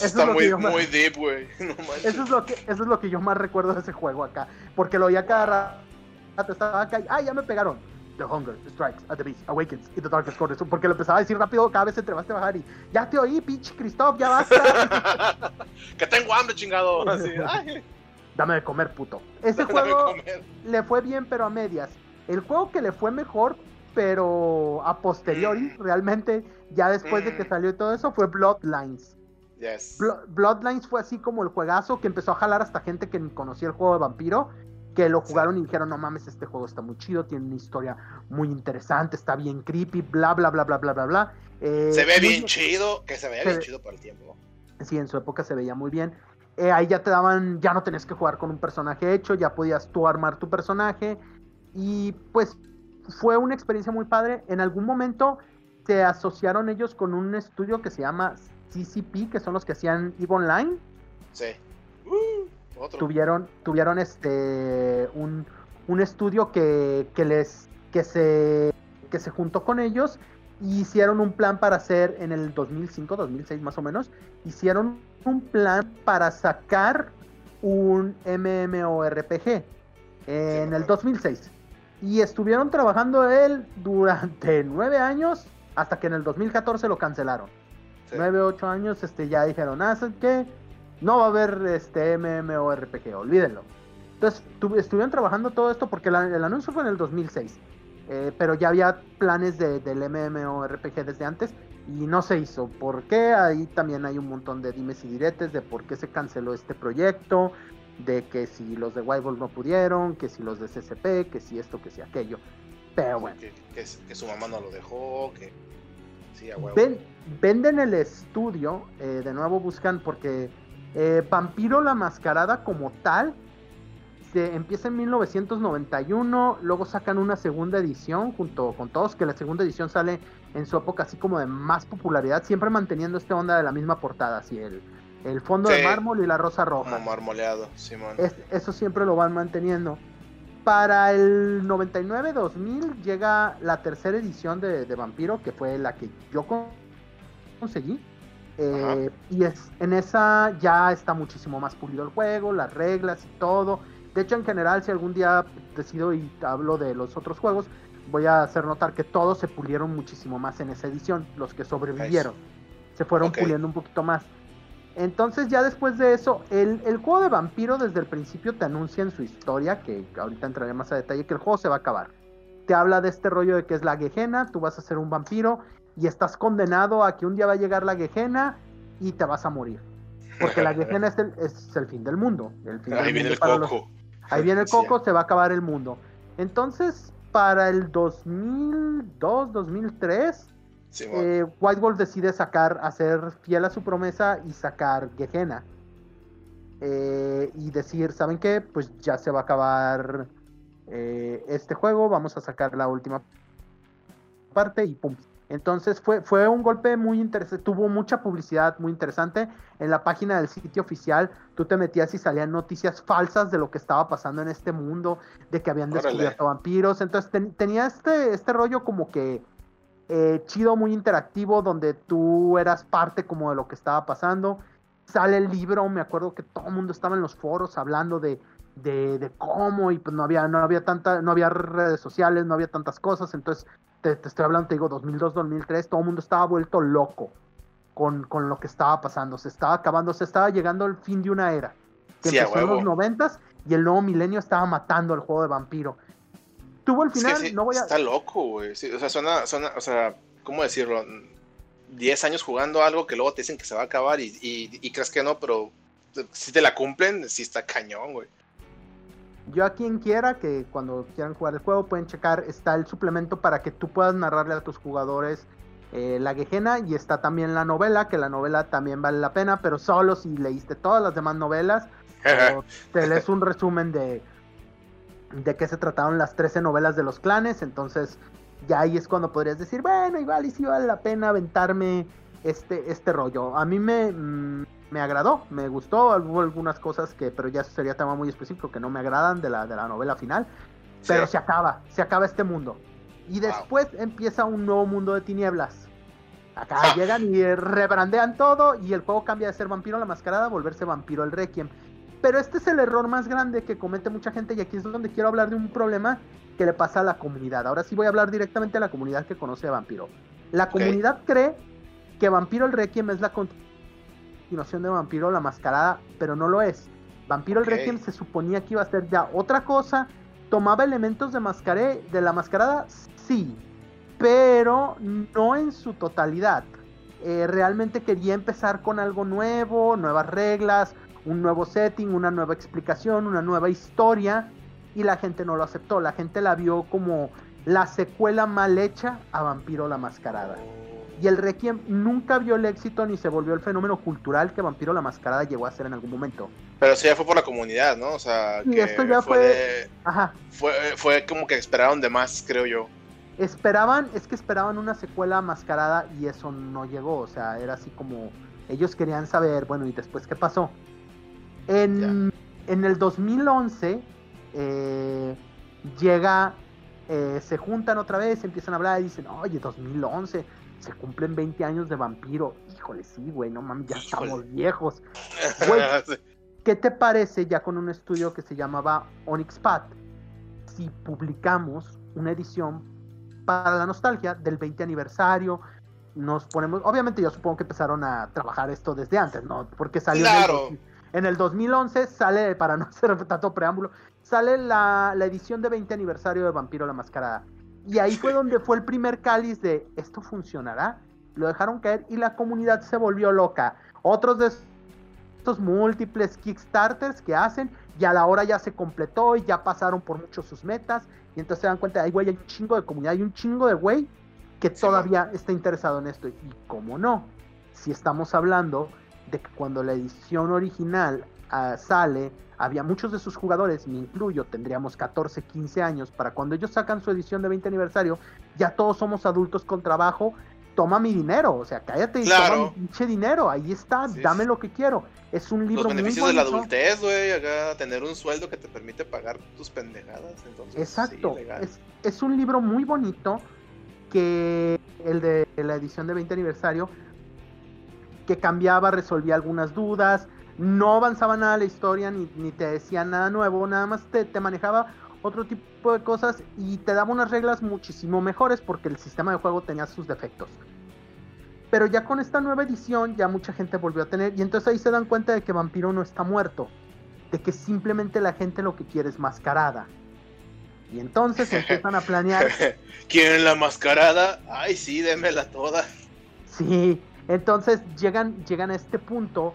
S2: Está muy, muy deep, güey. [LAUGHS]
S1: eso, es lo que, eso es lo que yo más recuerdo de ese juego acá. Porque lo oía cada rato. Estaba acá y. ¡Ah, ya me pegaron! The hunger strikes at the beast, awakens in the darkest corners. Porque lo empezaba a decir rápido cada vez entre más te bajar y. ¡Ya te oí, pinche Christoph! ¡Ya basta! [LAUGHS]
S2: ¡Que tengo hambre, chingado! Así,
S1: Dame de comer, puto. Ese juego le fue bien, pero a medias. El juego que le fue mejor pero a posteriori, mm. realmente, ya después de que mm. salió todo eso, fue Bloodlines.
S2: Yes.
S1: Bloodlines fue así como el juegazo que empezó a jalar hasta gente que ni conocía el juego de vampiro, que lo jugaron y dijeron, no mames, este juego está muy chido, tiene una historia muy interesante, está bien creepy, bla, bla, bla, bla, bla, bla, bla.
S2: Eh, se ve bien chido, que se veía bien chido por el tiempo.
S1: Sí, en su época se veía muy bien. Eh, ahí ya te daban, ya no tenías que jugar con un personaje hecho, ya podías tú armar tu personaje. Y pues fue una experiencia muy padre. En algún momento se asociaron ellos con un estudio que se llama CCP, que son los que hacían EVE Online.
S2: Sí.
S1: Uh, tuvieron, tuvieron este un, estudio que, les que se que se juntó con ellos y hicieron un plan para hacer en el 2005, 2006 más o menos, hicieron un plan para sacar un MMORPG en el 2006. Y estuvieron trabajando él durante [LAUGHS] nueve años hasta que en el 2014 lo cancelaron. Nueve, ocho años, este, ya dijeron, ah, qué? No va a haber este MMORPG, olvídenlo. Entonces, estuvieron trabajando todo esto porque el anuncio fue en el 2006. Eh, pero ya había planes de, del MMORPG desde antes y no se hizo. ¿Por qué? Ahí también hay un montón de dimes y diretes de por qué se canceló este proyecto de que si los de Whiteball no pudieron, que si los de CCP, que si esto, que si aquello. Pero bueno.
S2: Que, su mamá no lo dejó, que... Sí, a
S1: venden el estudio, eh, de nuevo buscan, porque eh, Vampiro la Mascarada como tal, se empieza en 1991, luego sacan una segunda edición junto con todos, que la segunda edición sale en su época así como de más popularidad, siempre manteniendo esta onda de la misma portada, así el el fondo de mármol y la rosa roja.
S2: Como marmoleado, Simón.
S1: eso siempre lo van manteniendo. Para el 99-2000 llega la tercera edición de, Vampiro, que fue la que yo conseguí. Eh, y es, en esa ya está muchísimo más pulido el juego, las reglas y todo. De hecho, en general, si algún día decido y hablo de los otros juegos, voy a hacer notar que todos se pulieron muchísimo más en esa edición, los que sobrevivieron. Se fueron puliendo un poquito más. Entonces ya después de eso, el, el, juego de vampiro desde el principio te anuncia en su historia, que ahorita entraré más a detalle, que el juego se va a acabar. Te habla de este rollo de que es la Gejena, tú vas a ser un vampiro y estás condenado a que un día va a llegar la Gejena y te vas a morir. Porque la Gejena es el, es el fin del mundo. El fin
S2: ahí viene el coco.
S1: ahí viene el coco, se va a acabar el mundo. Entonces, para el 2002, 2003, eh, White Wolf decide sacar, hacer fiel a su promesa y sacar Gehenna. Eh, y decir, ¿saben qué? Pues ya se va a acabar eh, este juego, vamos a sacar la última parte y pum. Entonces fue, fue un golpe muy interesante, tuvo mucha publicidad muy interesante. En la página del sitio oficial tú te metías y salían noticias falsas de lo que estaba pasando en este mundo, de que habían descubierto vampiros. Entonces tenía este, este rollo como que eh, chido, muy interactivo, donde tú eras parte como de lo que estaba pasando. Sale el libro, me acuerdo que todo el mundo estaba en los foros hablando de, de, cómo, y pues no había, no había tanta, no había redes sociales, no había tantas cosas, entonces te, estoy hablando, te digo, 2002, 2003, todo el mundo estaba vuelto loco con, con, lo que estaba pasando, se estaba acabando, se estaba llegando al fin de una era, que empezó en los noventas, y el nuevo milenio estaba matando al juego de vampiro tuvo el final, no voy a...
S2: Está loco, güey. o sea, suena, suena, o sea, ¿cómo decirlo? 10 años jugando algo que luego te dicen que se va a acabar y, y, crees que no, pero si te la cumplen, sí está cañón, güey.
S1: Yo a quien quiera que cuando quieran jugar el juego pueden checar, está el suplemento para que tú puedas narrarle a tus jugadores eh, la Gejena y está también la novela, que la novela también vale la pena, pero solo si leíste todas las demás novelas [LAUGHS] o te lees un resumen de de qué se trataron las 13 novelas de los clanes, entonces ya ahí es cuando podrías decir, bueno, igual y si vale la pena aventarme este, este rollo. A mí me, mm, me agradó, me gustó, hubo algunas cosas que, pero ya sería tema muy específico, que no me agradan de la, de la novela final, pero se acaba, se acaba este mundo. Y después empieza un nuevo mundo de tinieblas. Acá llegan y rebrandean todo y el juego cambia de ser vampiro a la mascarada a volverse vampiro el requiem. Pero este es el error más grande que comete mucha gente y aquí es donde quiero hablar de un problema que le pasa a la comunidad. Ahora sí voy a hablar directamente a la comunidad que conoce a Vampiro. La comunidad cree que Vampiro el Requiem es la continuación de Vampiro la Mascarada, pero no lo es. Vampiro el Requiem se suponía que iba a ser ya otra cosa. Tomaba elementos de, mascaré, de la Mascarada, sí, pero no en su totalidad. Eh, realmente quería empezar con algo nuevo, nuevas reglas, un nuevo setting, una nueva explicación, una nueva historia y la gente no lo aceptó. La gente la vio como la secuela mal hecha a Vampiro la Mascarada. Y el Requiem nunca vio el éxito ni se volvió el fenómeno cultural que Vampiro la Mascarada llegó a ser en algún momento.
S2: Pero sí ya fue por la comunidad, ¿no? O sea,
S1: que esto ya fue...
S2: Ajá. Fue, fue como que esperaron de más, creo yo.
S1: Esperaban, es que esperaban una secuela mascarada y eso no llegó. O sea, era así como... Ellos querían saber, bueno, ¿y después qué pasó? En, el 2011 eh, llega, eh, se juntan otra vez, empiezan a hablar y dicen, oye, 2011, se cumplen 20 años de vampiro. Híjole, sí, güey, no mames, ya estamos viejos. [LAUGHS] ¿qué te parece ya con un estudio que se llamaba Onyx Path? Si publicamos una edición para la nostalgia del 20 aniversario, nos ponemos, obviamente yo supongo que empezaron a trabajar esto desde antes, ¿no? Porque salió
S2: claro.
S1: En el 2011 sale, para no [LAUGHS] hacer tanto preámbulo, sale la, edición de 20 aniversario de Vampiro la Mascarada. Y ahí fue donde fue el primer cáliz de esto funcionará. Lo dejaron caer y la comunidad se volvió loca. Otros de estos múltiples Kickstarters que hacen y a la hora ya se completó y ya pasaron por muchos sus metas. Y entonces se dan cuenta, ay, güey, hay un chingo de comunidad, hay un chingo de güey que todavía está interesado en esto. Y cómo no, si estamos hablando de que cuando la edición original ah, sale, había muchos de sus jugadores, me incluyo, tendríamos 14, 15 años, para cuando ellos sacan su edición de 20 aniversario, ya todos somos adultos con trabajo, toma mi dinero, o sea, cállate y toma mi pinche dinero, ahí está, dame lo que quiero. Es un libro
S2: Los beneficios de la adultez, güey, acá tener un sueldo que te permite pagar tus pendejadas, entonces.
S1: Exacto, es, es un libro muy bonito que el de la edición de 20 aniversario que cambiaba, resolvía algunas dudas, no avanzaba nada la historia, ni, ni te decía nada nuevo, nada más te, te manejaba otro tipo de cosas y te daba unas reglas muchísimo mejores porque el sistema de juego tenía sus defectos. Pero ya con esta nueva edición ya mucha gente volvió a tener y entonces ahí se dan cuenta de que Vampiro no está muerto, de que simplemente la gente lo que quiere es mascarada. Y entonces empiezan a [LAUGHS] planear.
S2: ¿Quieren la mascarada? Ay, sí, démela toda.
S1: Sí, entonces llegan, llegan a este punto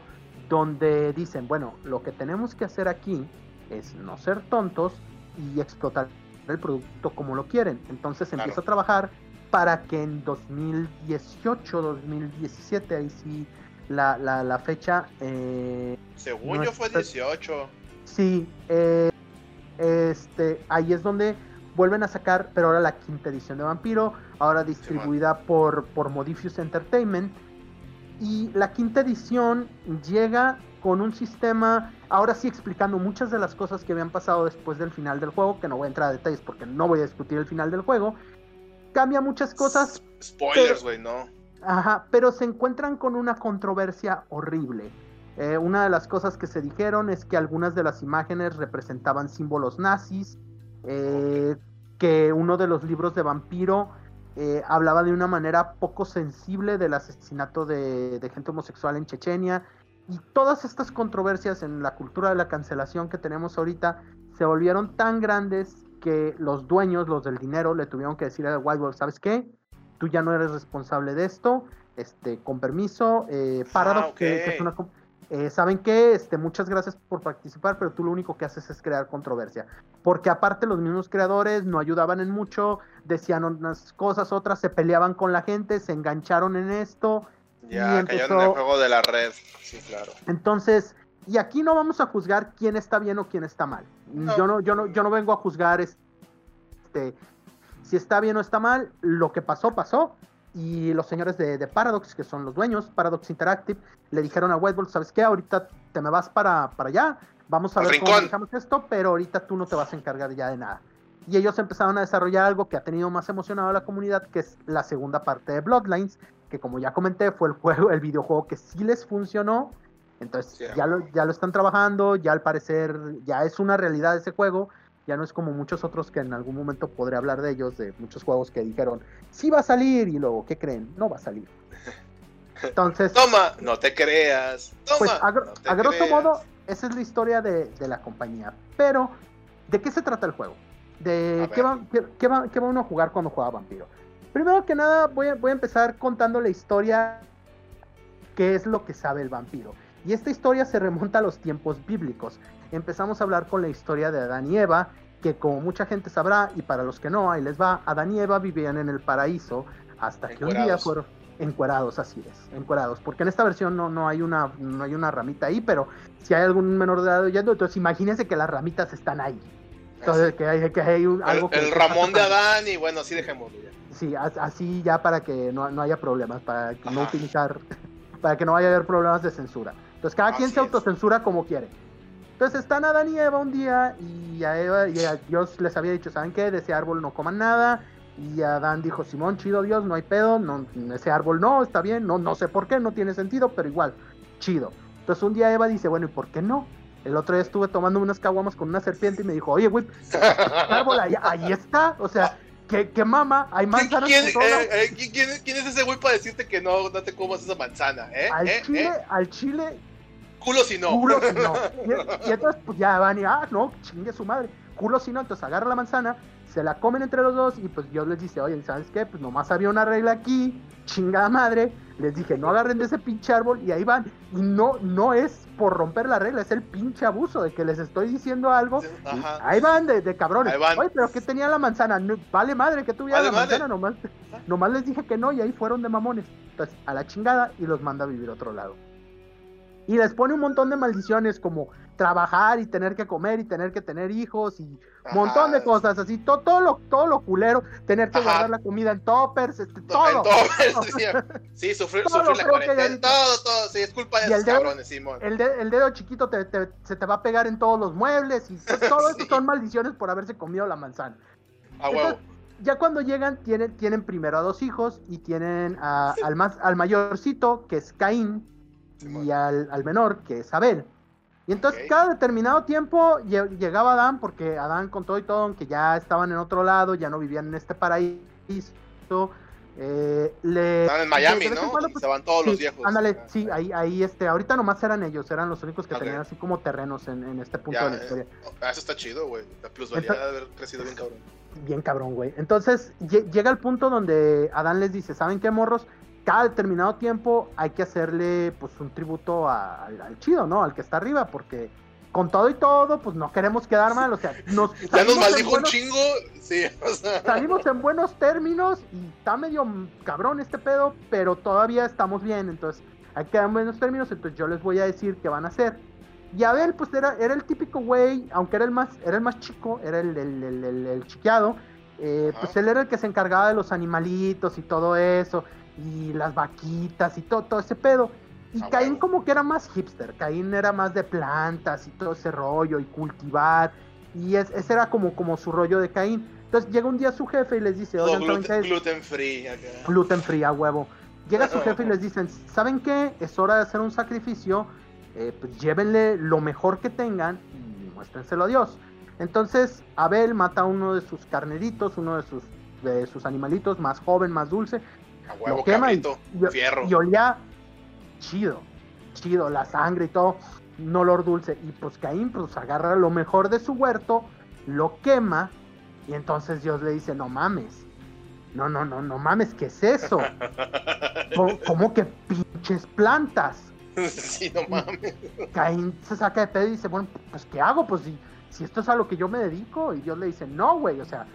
S1: donde dicen, bueno, lo que tenemos que hacer aquí es no ser tontos y explotar el producto como lo quieren. Entonces
S2: Claro.
S1: empieza a trabajar para que en 2018, 2017, ahí sí la, la, la fecha, eh,
S2: Según
S1: No
S2: yo fue
S1: está-
S2: 18.
S1: sí, eh, este, ahí es donde vuelven a sacar, pero ahora la quinta edición de Vampiro, ahora distribuida por, por Modifius Entertainment. Y la quinta edición llega con un sistema, ahora sí explicando muchas de las cosas que habían pasado después del final del juego, que no voy a entrar a detalles porque no voy a discutir el final del juego. Cambia muchas cosas,
S2: Spoilers, güey, no.
S1: Ajá, pero se encuentran con una controversia horrible. Eh, una de las cosas que se dijeron es que algunas de las imágenes representaban símbolos nazis, eh, que uno de los libros de vampiro eh, hablaba de una manera poco sensible del asesinato de, de gente homosexual en Chechenia. Y todas estas controversias en la cultura de la cancelación que tenemos ahorita se volvieron tan grandes que los dueños, los del dinero, le tuvieron que decir a White Wolf, ¿sabes qué? Tú ya no eres responsable de esto, este, con permiso, eh, Paradox,
S2: Ah,
S1: que- es una eh, ¿Saben qué? Este, muchas gracias por participar, pero tú lo único que haces es crear controversia. Porque aparte los mismos creadores no ayudaban en mucho, decían unas cosas, otras, se peleaban con la gente, se engancharon en esto.
S2: Ya
S1: Y
S2: cayeron en el
S1: empezó-
S2: juego de la red. Sí, claro.
S1: Entonces, y aquí no vamos a juzgar quién está bien o quién está mal.
S2: No.
S1: Yo no, yo no, yo no vengo a juzgar este si está bien o está mal. Lo que pasó, pasó. Y los señores de, de Paradox, que son los dueños, Paradox Interactive, le dijeron a Westworld, ¿sabes qué? Ahorita te me vas para, para allá. Vamos a ver cómo
S2: rincón.
S1: manejamos esto, pero ahorita tú no te vas a encargar ya de nada. Y ellos empezaron a desarrollar algo que ha tenido más emocionado a la comunidad, que es la segunda parte de Bloodlines, que como ya comenté, fue el juego, el videojuego que sí les funcionó. Entonces
S2: Sí.
S1: ya, lo, ya lo están trabajando, ya al parecer ya es una realidad ese juego. Ya no es como muchos otros que en algún momento podré hablar de ellos, de muchos juegos que dijeron, sí va a salir, y luego, ¿qué creen? No va a salir. [LAUGHS] Entonces,
S2: Toma, no te creas. Toma.
S1: pues a, gro-
S2: no te
S1: a grosso
S2: creas.
S1: modo, esa es la historia de, de la compañía. Pero, ¿de qué se trata el juego? De qué va, qué, qué va, qué va uno a jugar cuando juega Vampiro. Primero que nada, voy a, voy a empezar contando la historia, qué es lo que sabe el vampiro. Y esta historia se remonta a los tiempos bíblicos. Empezamos a hablar con la historia de Adán y Eva, que como mucha gente sabrá, y para los que no, ahí les va, Adán y Eva vivían en el paraíso hasta que un día fueron encuerados, así es, encuerados, porque en esta versión no, no hay una no hay una ramita ahí, pero si hay algún menor de edad oyendo, entonces imagínense que las ramitas están ahí. Entonces que hay, que hay un-
S2: El,
S1: algo que
S2: el Ramón de Adán y bueno, así dejémoslo ya.
S1: Sí, as- así ya para que no, no haya problemas, para que no utilizar, [LAUGHS] para que no vaya a haber problemas de censura. Entonces cada quien se
S2: es.
S1: autocensura como quiere. Entonces están Adán y Eva un día y a Eva y a Dios les había dicho, ¿saben qué? De ese árbol no coman nada. Y Adán dijo, Simón, chido Dios, no hay pedo, no, ese árbol no, está bien, no, no sé por qué, no tiene sentido, pero igual, chido. Entonces un día Eva dice, bueno, ¿y por qué no? El otro día estuve tomando unas caguamas con una serpiente y me dijo, oye, güey, el árbol ahí, ahí está, o sea, ¿qué, qué mama? Hay
S2: ¿Quién,
S1: manzanas
S2: quién- eh, eh, quién- quién- quién es ese güey para decirte que no, no te comas esa manzana? ¿Eh?
S1: al
S2: ¿Eh?
S1: chile,
S2: ¿Eh?
S1: al chile,
S2: Culo si no.
S1: culo si no. [LAUGHS] Y, y entonces pues ya van y, ah, no, chingue su madre, culo si no, entonces agarra la manzana, se la comen entre los dos y pues Dios les dice, oye, ¿sabes qué? Pues nomás había una regla aquí, chingada madre, les dije, no agarren de ese pinche árbol y ahí van. Y no, no es por romper la regla, es el pinche abuso de que les estoy diciendo algo. y. Ahí van de, de cabrones.
S2: Van.
S1: Oye, pero ¿qué tenía la manzana? No, vale madre que tuviera
S2: Vale
S1: la manzana, nomás, nomás les dije que no y ahí fueron de mamones. Entonces, a la chingada y los manda a vivir a otro lado. Y les pone un montón de maldiciones como trabajar y tener que comer y tener que tener hijos y un montón de cosas así, todo, todo lo todo lo culero, tener que
S2: Ajá.
S1: guardar la comida en toppers, este,
S2: To-
S1: todo.
S2: en todo, [LAUGHS]
S1: todo. [LAUGHS]
S2: sí, sí, sufrir,
S1: Todo
S2: sufrir la cuarentena. Todo, todo, sí, es culpa de
S1: dedo-
S2: cabrones, Simón.
S1: El, de- el dedo chiquito te- te- se te va a pegar en todos los muebles y to- [LAUGHS] todo
S2: Sí.
S1: eso son maldiciones por haberse comido la manzana.
S2: A huevo.
S1: Ya cuando llegan, tienen, tienen primero a dos hijos y tienen a- al, más, al mayorcito, que es Caín, y al, al, menor, que es Abel. Y entonces cada determinado tiempo llegaba Adán, porque Adán con todo y todo, aunque ya estaban en otro lado, ya no vivían en este paraíso, eh, le,
S2: Estaban en Miami, ¿no? Pues, Estaban todos los viejos.
S1: Ándale, sí, ahí, ahí, este, ahorita nomás eran ellos, eran los únicos que tenían así como terrenos en, en este punto de la historia.
S2: Eh, eso está chido, güey. La plusvalía de haber crecido bien cabrón.
S1: Bien cabrón, güey. Entonces, llega el punto donde Adán les dice, ¿saben qué, morros? Cada determinado tiempo hay que hacerle, pues, un tributo al chido, ¿no? Al que está arriba, porque con todo y todo, pues no queremos quedar mal, o sea, nos [LAUGHS]
S2: ya nos maldijo un chingo, sí,
S1: salimos en buenos términos y está medio cabrón este pedo, pero todavía estamos bien, entonces hay que dar buenos términos, entonces yo les voy a decir qué van a hacer. Y Abel, pues era, era el típico güey, aunque era el más, era el más chico, era el, el, el, chiqueado, eh, pues él era el que se encargaba de los animalitos y todo eso, y las vaquitas y todo, todo ese pedo. Y Caín como que era más hipster, Caín era más de plantas y todo ese rollo y cultivar. Y ese era como, como su rollo de Caín. Entonces llega un día su jefe y les dice,
S2: oigan, gluten, gluten free.
S1: Gluten free, a huevo. Llega su jefe y les dicen, ¿saben qué? Es hora de hacer un sacrificio, eh, pues llévenle lo mejor que tengan y muéstrenselo a Dios. Entonces Abel mata a uno de sus carneritos, uno de sus, de sus animalitos, más joven, más dulce.
S2: A huevo, lo quema y, fierro.
S1: y olía chido, chido, la sangre y todo, un olor dulce. Y pues Caín pues agarra lo mejor de su huerto, lo quema y entonces Dios le dice, no mames, no, no, no, no mames, ¿qué es eso? [LAUGHS] ¿Cómo, que pinches plantas? [LAUGHS]
S2: Sí, no mames.
S1: Caín se saca de pedo y dice, bueno, pues ¿qué hago? Pues si, si esto es a lo que yo me dedico. Y Dios le dice, no, güey, o sea,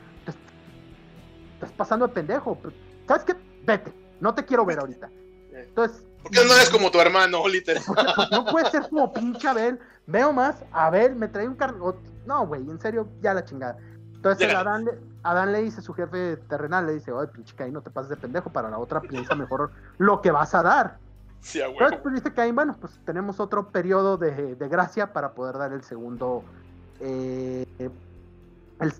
S1: estás pasando de pendejo. ¿Sabes qué? Vete, no te quiero ver ahorita. Entonces,
S2: porque no eres como tu hermano, [LAUGHS] literal.
S1: no puede ser como pinche Abel. Veo más, Abel me trae un carro. No, güey, en serio, ya la chingada. Entonces Adán le, Adán le dice, su jefe terrenal, le dice, oye, pinche Caín, no te pases de pendejo, para la otra piensa mejor lo que vas a dar.
S2: Sí, a
S1: Entonces pues dice Caín, bueno, pues tenemos otro periodo de, de gracia para poder dar el segundo, eh,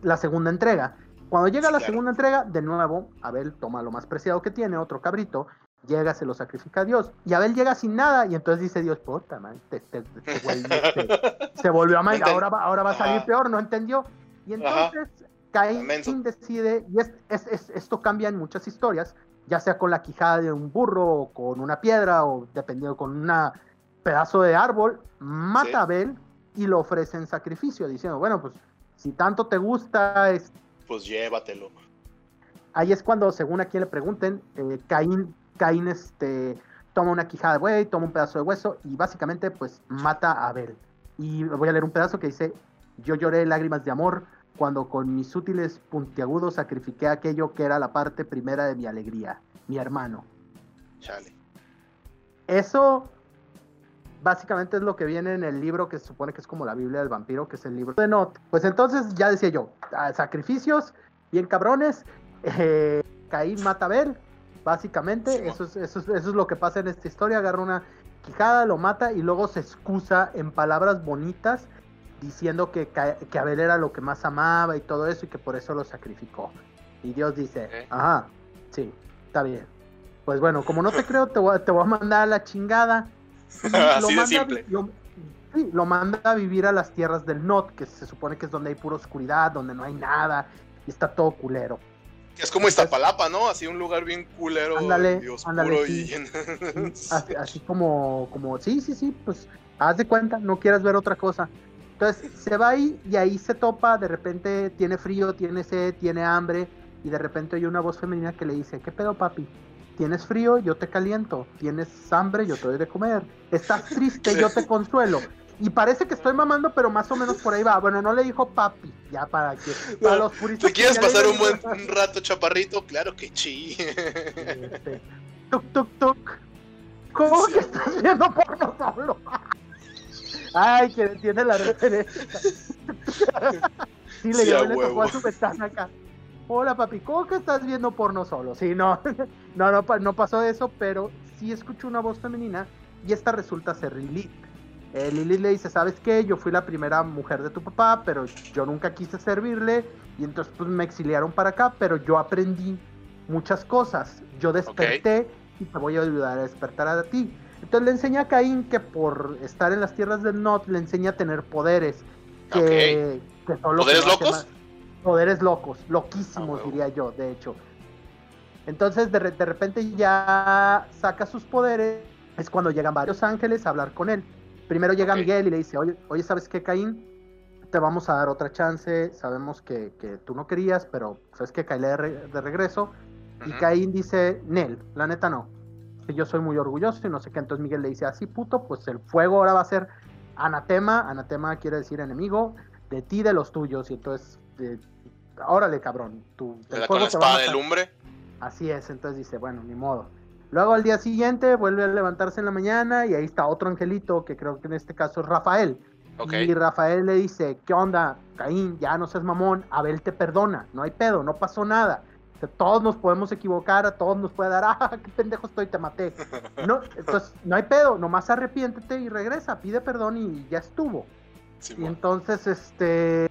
S1: la segunda entrega. Cuando llega la segunda entrega, de nuevo, Abel toma lo más preciado que tiene, otro cabrito, llega, se lo sacrifica a Dios. Y Abel llega sin nada, y entonces dice Dios, puta, man, [LAUGHS] se volvió a mal, ahora va, ahora va a salir peor, no entendió. Y entonces Caín decide, y es, esto cambia en muchas historias, ya sea con la quijada de un burro, o con una piedra, o dependiendo con un pedazo de árbol, mata a Abel y lo ofrece en sacrificio, diciendo, bueno, pues si tanto te gusta, es...
S2: pues llévatelo.
S1: Ahí es cuando, según a quien le pregunten, eh, Caín Caín este, toma una quijada de buey, toma un pedazo de hueso y básicamente pues mata a Abel. Y voy a leer un pedazo que dice, yo lloré lágrimas de amor cuando con mis útiles puntiagudos sacrifiqué aquello que era la parte primera de mi alegría, mi hermano.
S2: Chale.
S1: Eso básicamente es lo que viene en el libro que se supone que es como la Biblia del vampiro, que es el libro de Not. Pues entonces ya decía yo, sacrificios, bien cabrones, [LAUGHS] eh, Caín mata a Abel, Básicamente, eso, es, eso, es, lo que pasa en esta historia. Agarra una quijada, lo mata y luego se excusa en palabras bonitas diciendo que, que Abel era lo que más amaba y todo eso y que por eso lo sacrificó. Y Dios dice, ajá, sí, está bien. Pues bueno, como no te creo, te voy, te voy a mandar a la chingada. [LAUGHS]
S2: lo manda, simple.
S1: Lo, sí, lo manda a vivir a las tierras del Not, que se supone que es donde hay pura oscuridad, donde no hay nada y está todo culero.
S2: Es como palapa, ¿no? Así un lugar bien culero
S1: ándale,
S2: y oscuro y... [LAUGHS]
S1: así, como, como, sí, sí, sí, pues haz de cuenta, no quieras ver otra cosa. Entonces se va ahí y ahí se topa, de repente tiene frío, tiene sed, tiene hambre y de repente oye una voz femenina que le dice, ¿qué pedo papi? ¿Tienes frío? Yo te caliento. ¿Tienes hambre? Yo te doy de comer. ¿Estás triste? Yo te consuelo. Y parece que estoy mamando, pero más o menos por ahí va. Bueno, no le dijo papi, ya para que para los
S2: puristas. ¿Te quieres pasar un buen rato, chaparrito? Claro que sí.
S1: Este, tuk, tuk, tuk. ¿Cómo que estás viendo porno solo? Ay, que tiene la referencia. [LAUGHS] sí, le llevo le tocó a su ventana acá. Hola papi, ¿cómo que estás viendo porno solo? Sí, no, [LAUGHS] no, no, no pasó eso, pero sí escucho una voz femenina y esta resulta ser Lilith eh, Lili le dice, ¿sabes qué? Yo fui la primera mujer de tu papá, pero yo nunca quise servirle y entonces pues me exiliaron para acá, pero yo aprendí muchas cosas. Yo desperté y te voy a ayudar a despertar a ti. Entonces le enseña a Caín que por estar en las tierras del Nod le enseña a tener poderes. Que, que
S2: son ¿Poderes locos?
S1: Poderes locos, loquísimos, ah, diría yo, de hecho. Entonces de, de repente ya saca sus poderes. Es cuando llegan varios ángeles a hablar con él. Primero llega Miguel y le dice, oye, oye, ¿sabes qué, Caín? Te vamos a dar otra chance. Sabemos que, que tú no querías, pero sabes que Caín de, de regreso. Y Caín dice, Nel, la neta no. Yo soy muy orgulloso y no sé qué. Entonces Miguel le dice, así puto, pues el fuego ahora va a ser anatema. Anatema quiere decir enemigo de ti, de los tuyos. Y entonces, órale, cabrón.
S2: Tú, el con la espada de lumbre?
S1: Así es. Entonces dice, bueno, ni modo. Luego al día siguiente vuelve a levantarse en la mañana y ahí está otro angelito, que creo que en este caso es Rafael. Y Rafael le dice, ¿qué onda, Caín? Ya no seas mamón, Abel te perdona, no hay pedo, no pasó nada todos nos podemos equivocar, a todos nos puede dar, [LAUGHS] ah, qué pendejo estoy, te maté. No, entonces, no hay pedo, nomás arrepiéntete y regresa, pide perdón y ya estuvo. y entonces, este,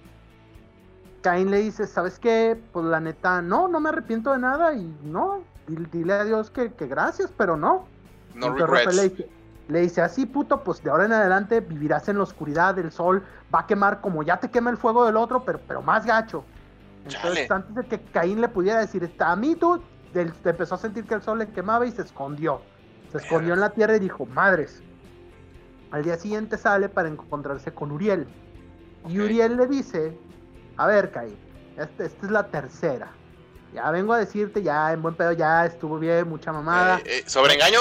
S1: Caín le dice, ¿sabes qué? Pues la neta, no, no me arrepiento de nada y no, dile a Dios que, gracias, pero no.
S2: No regrets.
S1: Le dice, así puto, pues de ahora en adelante vivirás en la oscuridad, el sol va a quemar como ya te quema el fuego del otro, pero, pero más gacho. Entonces, antes de que Caín le pudiera decir, a mí tú, empezó a sentir que el sol le quemaba y se escondió. Se escondió en la tierra y dijo, madres. Al día siguiente sale para encontrarse con Uriel. Y Uriel le dice, a ver, Caín, esta, esta es la tercera. Ya vengo a decirte, ya en buen pedo, ya estuvo bien, mucha mamada.
S2: Eh, eh, sobre engaño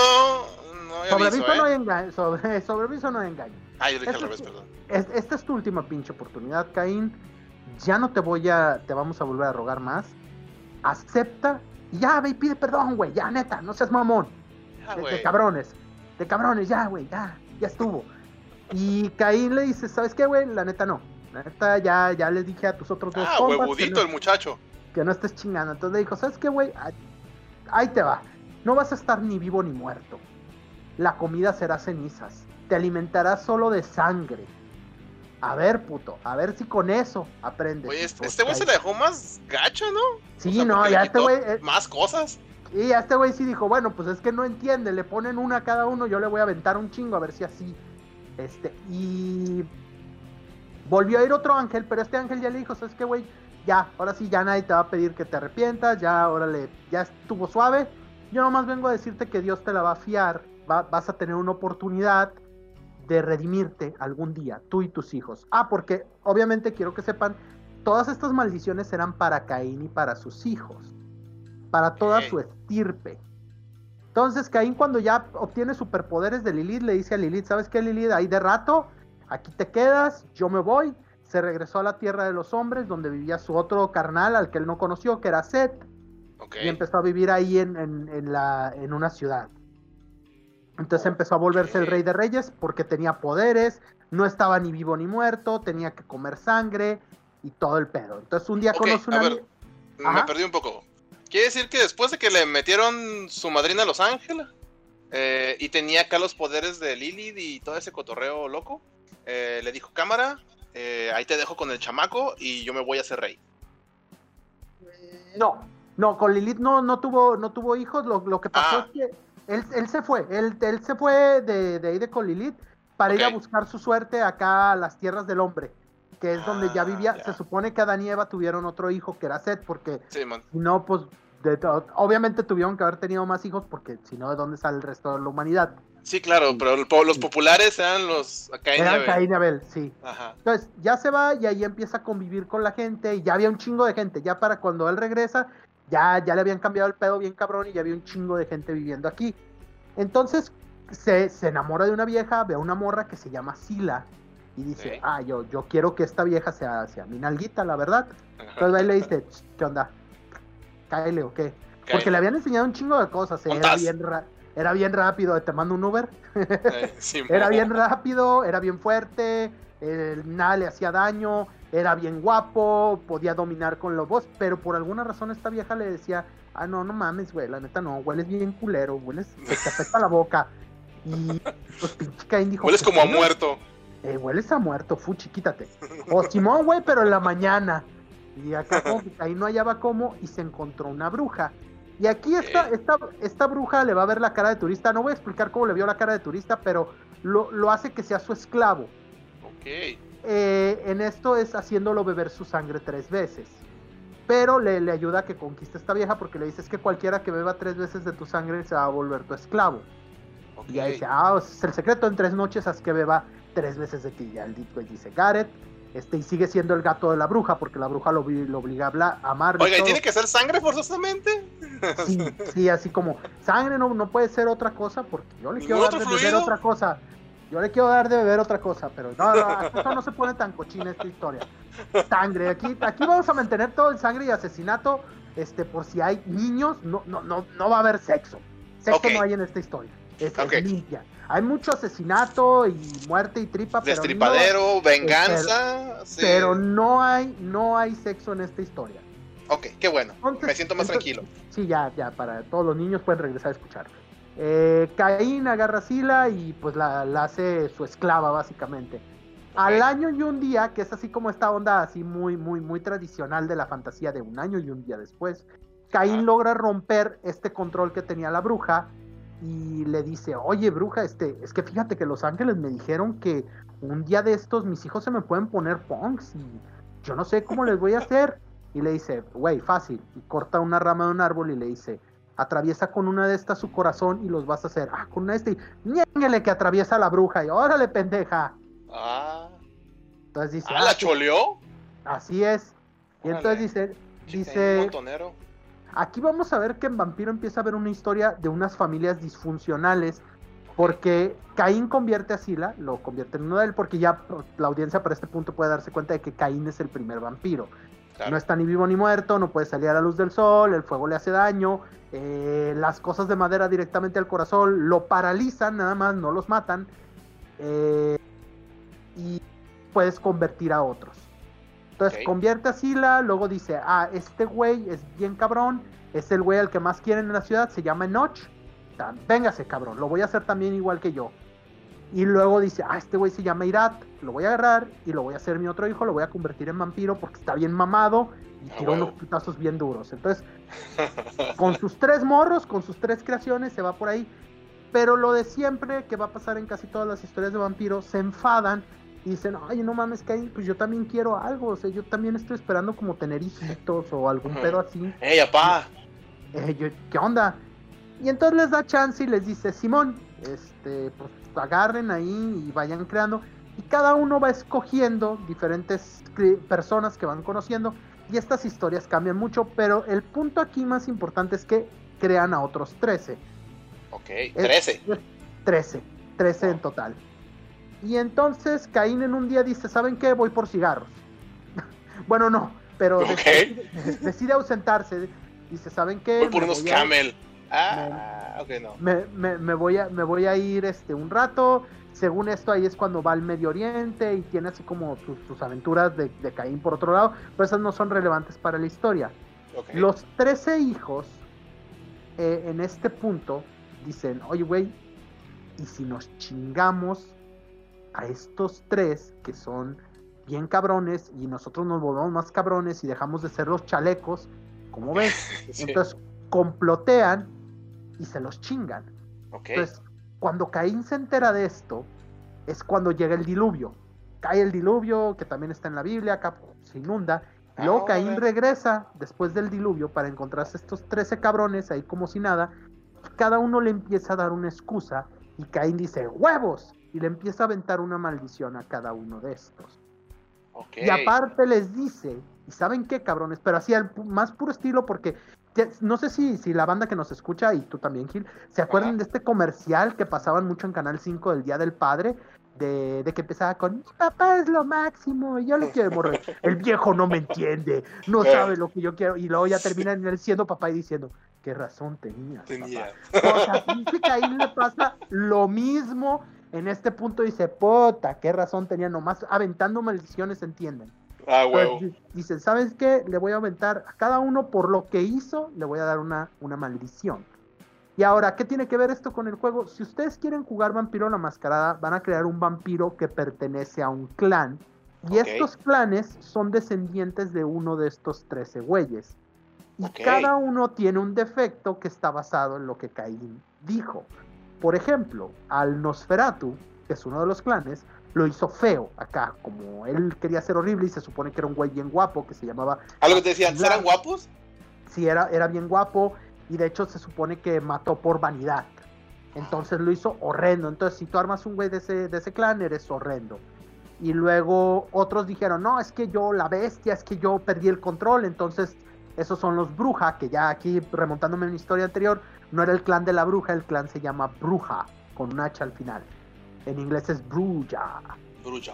S1: no no hay engaño, sobre, [LAUGHS] sobreviso no hay engaño.
S2: Ah, yo dije al revés, perdón.
S1: esta es tu última pinche oportunidad, Caín ya no te voy a, te vamos a volver a rogar más. Acepta y ya, ve y pide perdón, güey, ya, neta, no seas mamón. de, cabrones, de cabrones, ya, güey, ya, ya estuvo. Y Caín le dice, ¿sabes qué, güey? La neta no. La neta ya, ya les dije a tus otros dos
S2: Ah, huevudito el muchacho.
S1: Que no estés chingando. Entonces le dijo, ¿sabes qué, güey? Ahí te va. No vas a estar ni vivo ni muerto. La comida será cenizas. Te alimentarás solo de sangre a ver, puto, a ver si con eso aprendes.
S2: Oye, este, este güey se le dejó más gacho, ¿no?
S1: Sí, no, ya este güey.
S2: Eh, más cosas.
S1: Y ya este güey sí dijo, bueno, pues es que no entiende, le ponen una a cada uno, yo le voy a aventar un chingo a ver si así. Este, y. Volvió a ir otro ángel, pero este ángel ya le dijo, ¿sabes qué, güey? Ya, ahora sí, ya nadie te va a pedir que te arrepientas, ya, órale, ya estuvo suave. Yo nomás vengo a decirte que Dios te la va a fiar, vas a tener una oportunidad de redimirte algún día, tú y tus hijos. Ah, porque obviamente quiero que sepan, todas estas maldiciones eran para Caín y para sus hijos, para toda su estirpe. Entonces Caín cuando ya obtiene superpoderes de Lilith le dice a Lilith, ¿sabes qué Lilith? Ahí de rato, aquí te quedas, yo me voy. Se regresó a la tierra de los hombres donde vivía su otro carnal al que él no conoció, que era Seth. Y empezó a vivir ahí en, en, la, en una ciudad. Entonces empezó a volverse el rey de reyes porque tenía poderes, no estaba ni vivo ni muerto, tenía que comer sangre y todo el pedo. Entonces un día conoce una...
S2: me perdí un poco. Quiere decir que después de que le metieron su madrina a Los Ángeles eh, y tenía acá los poderes de Lilith y todo ese cotorreo loco, eh, le dijo, cámara, eh, ahí te dejo con el chamaco y yo me voy a ser rey.
S1: No, no, con Lilith no, no, tuvo, no tuvo hijos, lo, lo que pasó ah. es que él, se fue, él, él se fue de, de ahí de Colilith para ir a buscar su suerte acá a las tierras del hombre, que es donde ya ah, vivía. Se supone que Adán y Eva tuvieron otro hijo que era Seth, porque si no, pues obviamente tuvieron que haber tenido más hijos, porque si no, ¿de dónde sale el resto de la humanidad?
S2: Sí, claro, pero los populares eran los
S1: Caín y Abel. Caín y Abel, sí. Entonces, ya se va y ahí empieza a convivir con la gente y ya había un chingo de gente. Ya para cuando él regresa, ya, ya le habían cambiado el pedo bien cabrón y ya había un chingo de gente viviendo aquí. Entonces se, enamora de una vieja, ve a una morra que se llama Sila y dice, ah, yo, yo quiero que esta vieja sea, sea mi nalguita, la verdad. Entonces ahí le dice, ¿qué onda? Cáele o qué. Porque le habían enseñado un chingo de cosas. Era bien, era bien rápido, te mando un Uber. [LAUGHS] era bien rápido, era bien fuerte, nada le hacía daño, era bien guapo, podía dominar con los voz, pero por alguna razón esta vieja le decía, ah, no, no mames, güey, la neta no, hueles bien culero, hueles, te [LAUGHS] afecta la boca. Y pues pinche Caín dijo,
S2: hueles como a muerto.
S1: Eh, hueles a muerto, fuchi, quítate. [LAUGHS] O Simón, güey, pero en la mañana. Y acá como que Caín no hallaba cómo y se encontró una bruja Y aquí esta, esta, esta bruja le va a ver la cara de turista. No voy a explicar cómo le vio la cara de turista, pero lo, lo hace que sea su esclavo.
S2: Ok.
S1: Eh, en esto es haciéndolo beber su sangre tres veces. Pero le, le ayuda a que conquiste a esta vieja porque le dices que cualquiera que beba tres veces de tu sangre se va a volver tu esclavo.
S2: ok.
S1: Y ahí dice, ah, es el secreto en tres noches, haz que beba tres veces de ti. El güey dice Gareth, este, y sigue siendo el gato de la bruja, porque la bruja lo, lo obliga a hablar, a amar.
S2: Oiga, ¿y tiene que ser sangre forzosamente?
S1: Sí, sí, así como sangre no, no puede ser otra cosa, porque yo le quiero
S2: ¿Ningún
S1: dar de beber otra cosa. Yo le quiero dar de beber otra cosa, pero no, no, no se pone tan cochina esta historia. Sangre, aquí, aquí vamos a mantener todo el sangre y asesinato, este, por si hay niños, no, no, no, no va a haber sexo. Sexo no hay en esta historia. Es, es
S2: Ok.
S1: limpia. Hay mucho asesinato y muerte y tripa, pero no,
S2: Destripadero, venganza. sí.
S1: pero no hay, no hay sexo en esta historia.
S2: Ok, qué bueno.
S1: Entonces-
S2: Me siento más
S1: entonces-
S2: tranquilo.
S1: Sí, ya, ya, para todos los niños pueden regresar a escuchar. Eh, Caín agarra a Sila y pues la, la hace su esclava, básicamente. Al año y un día, que es así como esta onda así muy, muy, muy tradicional de la fantasía de un año y un día después, Caín
S2: Ah.
S1: logra romper este control que tenía la bruja y le dice, oye bruja, este, es que fíjate que los ángeles me dijeron que un día de estos mis hijos se me pueden poner punks y yo no sé cómo les voy a hacer. Y le dice, güey, fácil. Y corta una rama de un árbol y le dice, atraviesa con una de estas su corazón y los vas a hacer. Ah, con una de estas. y ñénguele que atraviesa la bruja. Y órale, pendeja.
S2: Ah,
S1: Entonces dice,
S2: ah
S1: "Ah,
S2: ¿la
S1: sí,
S2: choleó?
S1: así es. Y
S2: Órale.
S1: entonces dice, dice,
S2: un montonero.
S1: Aquí vamos a ver que en Vampiro empieza a haber una historia de unas familias disfuncionales. Porque Caín convierte a Sila, lo convierte en uno de él, porque ya la audiencia para este punto puede darse cuenta de que Caín es el primer vampiro.
S2: Claro.
S1: No está ni vivo ni muerto, no puede salir a la luz del sol, el fuego le hace daño, eh, las cosas de madera directamente al corazón lo paralizan, nada más, no los matan. eh, y puedes convertir a otros. Entonces convierte a Sila, luego dice, ah, este güey es bien cabrón, es el güey al que más quieren en la ciudad, se llama Enoch. Tan- Véngase, cabrón, lo voy a hacer también igual que yo. Y luego dice, ah, este güey se llama Irat, lo voy a agarrar y lo voy a hacer mi otro hijo, lo voy a convertir en vampiro porque está bien mamado y
S2: Ah, huevo.
S1: unos putazos bien duros. Entonces, [LAUGHS] con sus tres morros, con sus tres creaciones, se va por ahí. Pero lo de siempre, que va a pasar en casi todas las historias de vampiros, se enfadan y dicen, ay, no mames, que ahí, pues yo también quiero algo, o sea, yo también estoy esperando como tener hijitos o algún pedo así.
S2: ¡Ey, apá!
S1: Eh, yo, ¿Qué onda? Y entonces les da chance y les dice, Simón, este, pues agarren ahí y vayan creando. Y cada uno va escogiendo diferentes personas que van conociendo. Y estas historias cambian mucho, pero el punto aquí más importante es que crean a otros 13.
S2: Ok,
S1: Es-
S2: 13.
S1: 13, 13 en total. Y entonces Caín en un día dice, ¿saben qué? Voy por cigarros. [LAUGHS] bueno, no, pero decide, decide ausentarse. Dice, ¿saben qué?
S2: Voy por
S1: Me
S2: unos
S1: voy a-
S2: camel. Ah, ok, no.
S1: me, me- me voy a, me voy a ir este, un rato. Según esto, ahí es cuando va al Medio Oriente y tiene así como sus, sus aventuras de, de Caín por otro lado, pero esas no son relevantes para la historia. Los 13 hijos, eh, en este punto, dicen, oye, güey, ¿y si nos chingamos a estos tres que son bien cabrones y nosotros nos volvemos más cabrones y dejamos de ser los chalecos? ¿Cómo ves? [LAUGHS]
S2: Sí,
S1: Entonces complotean y se los chingan. Entonces, cuando Caín se entera de esto, es cuando llega el diluvio. Cae el diluvio, que también está en la Biblia, acá se inunda. Y luego
S2: Ah,
S1: Caín regresa después del diluvio para encontrarse estos 13 cabrones ahí como si nada. Y cada uno le empieza a dar una excusa. Y Caín dice, ¡huevos! Y le empieza a aventar una maldición a cada uno de estos. Y aparte les dice, ¿y saben qué, cabrones? Pero así al más puro estilo, porque no sé si, si la banda que nos escucha, y tú también, Gil, ¿se acuerdan
S2: Ajá.
S1: de este comercial que pasaban mucho en Canal 5 del Día del Padre? De, de que empezaba con, mi papá es lo máximo, y yo le quiero morrer. [LAUGHS] El viejo no me entiende, no sabe lo que yo quiero. Y luego ya termina en él siendo papá y diciendo, qué razón tenías,
S2: Tenía.
S1: papá. O sea, dice que ahí le pasa lo mismo. En este punto dice, puta, qué razón tenía, nomás aventando maldiciones, entienden.
S2: Ah, huevo.
S1: di- dicen, ¿sabes qué? Le voy a aventar a cada uno por lo que hizo, le voy a dar una, una maldición. Y ahora, ¿qué tiene que ver esto con el juego? Si ustedes quieren jugar Vampiro la Mascarada, van a crear un vampiro que pertenece a un clan. Y estos clanes son descendientes de uno de estos 13 güeyes. Y cada uno tiene un defecto que está basado en lo que Caín dijo. Por ejemplo, al Nosferatu, que es uno de los clanes, lo hizo feo acá, como él quería ser horrible y se supone que era un güey bien guapo que se llamaba...
S2: ¿Algo que te decían? ¿Eran guapos?
S1: Sí, era, era bien guapo y de hecho se supone que mató por vanidad. Entonces lo hizo horrendo. Entonces si tú armas un güey de ese, de ese clan, eres horrendo. Y luego otros dijeron, no, es que yo, la bestia, es que yo perdí el control. Entonces esos son los bruja, que ya aquí remontándome a una historia anterior, no era el clan de la bruja, el clan se llama bruja, con un H al final. En inglés es bruja.
S2: Bruja.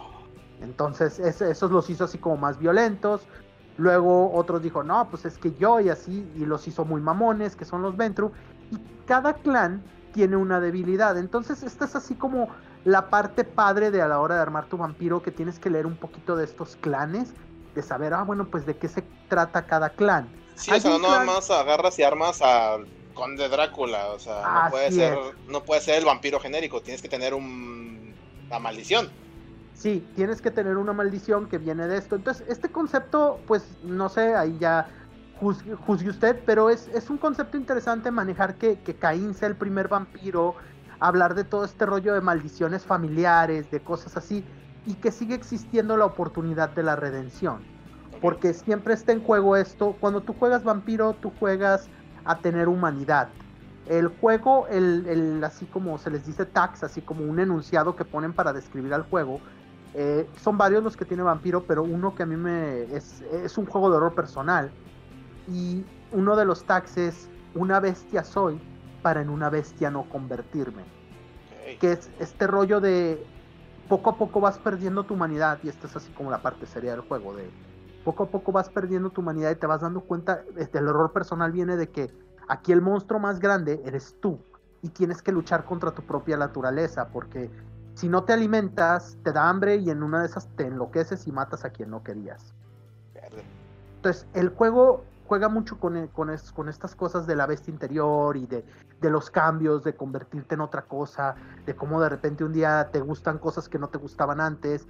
S1: Entonces, esos los hizo así como más violentos. Luego otros dijo, no, pues es que yo y así, y los hizo muy mamones, que son los Ventru. Y cada clan tiene una debilidad. Entonces, esta es así como la parte padre de a la hora de armar tu vampiro, que tienes que leer un poquito de estos clanes, de saber, ah, bueno, pues de qué se trata cada clan.
S2: Sí, o sea, no nada más agarras y armas a Conde Drácula, o sea, no puede, ser, no puede ser el vampiro genérico, tienes que tener un, una maldición.
S1: Sí, tienes que tener una maldición que viene de esto. Entonces, este concepto, pues, no sé, ahí ya juzgue, usted, pero es, es, un concepto interesante manejar que, que Caín sea el primer vampiro, hablar de todo este rollo de maldiciones familiares, de cosas así, y que sigue existiendo la oportunidad de la redención. Porque siempre está en juego esto, cuando tú juegas vampiro, tú juegas a tener humanidad. El juego, el, el, así como se les dice tax, así como un enunciado que ponen para describir al juego, eh, son varios los que tiene Vampiro, pero uno que a mí me es, es un juego de horror personal. Y uno de los tags es una bestia soy para en una bestia no convertirme. Que es este rollo de poco a poco vas perdiendo tu humanidad y esta es así como la parte seria del juego de poco a poco vas perdiendo tu humanidad y te vas dando cuenta, este, el error personal viene de que aquí el monstruo más grande eres tú y tienes que luchar contra tu propia naturaleza porque si no te alimentas te da hambre y en una de esas te enloqueces y matas a quien no querías. Entonces el juego juega mucho con, con, con, estas cosas de la bestia interior y de, de, los cambios, de convertirte en otra cosa, de cómo de repente un día te gustan cosas que no te gustaban antes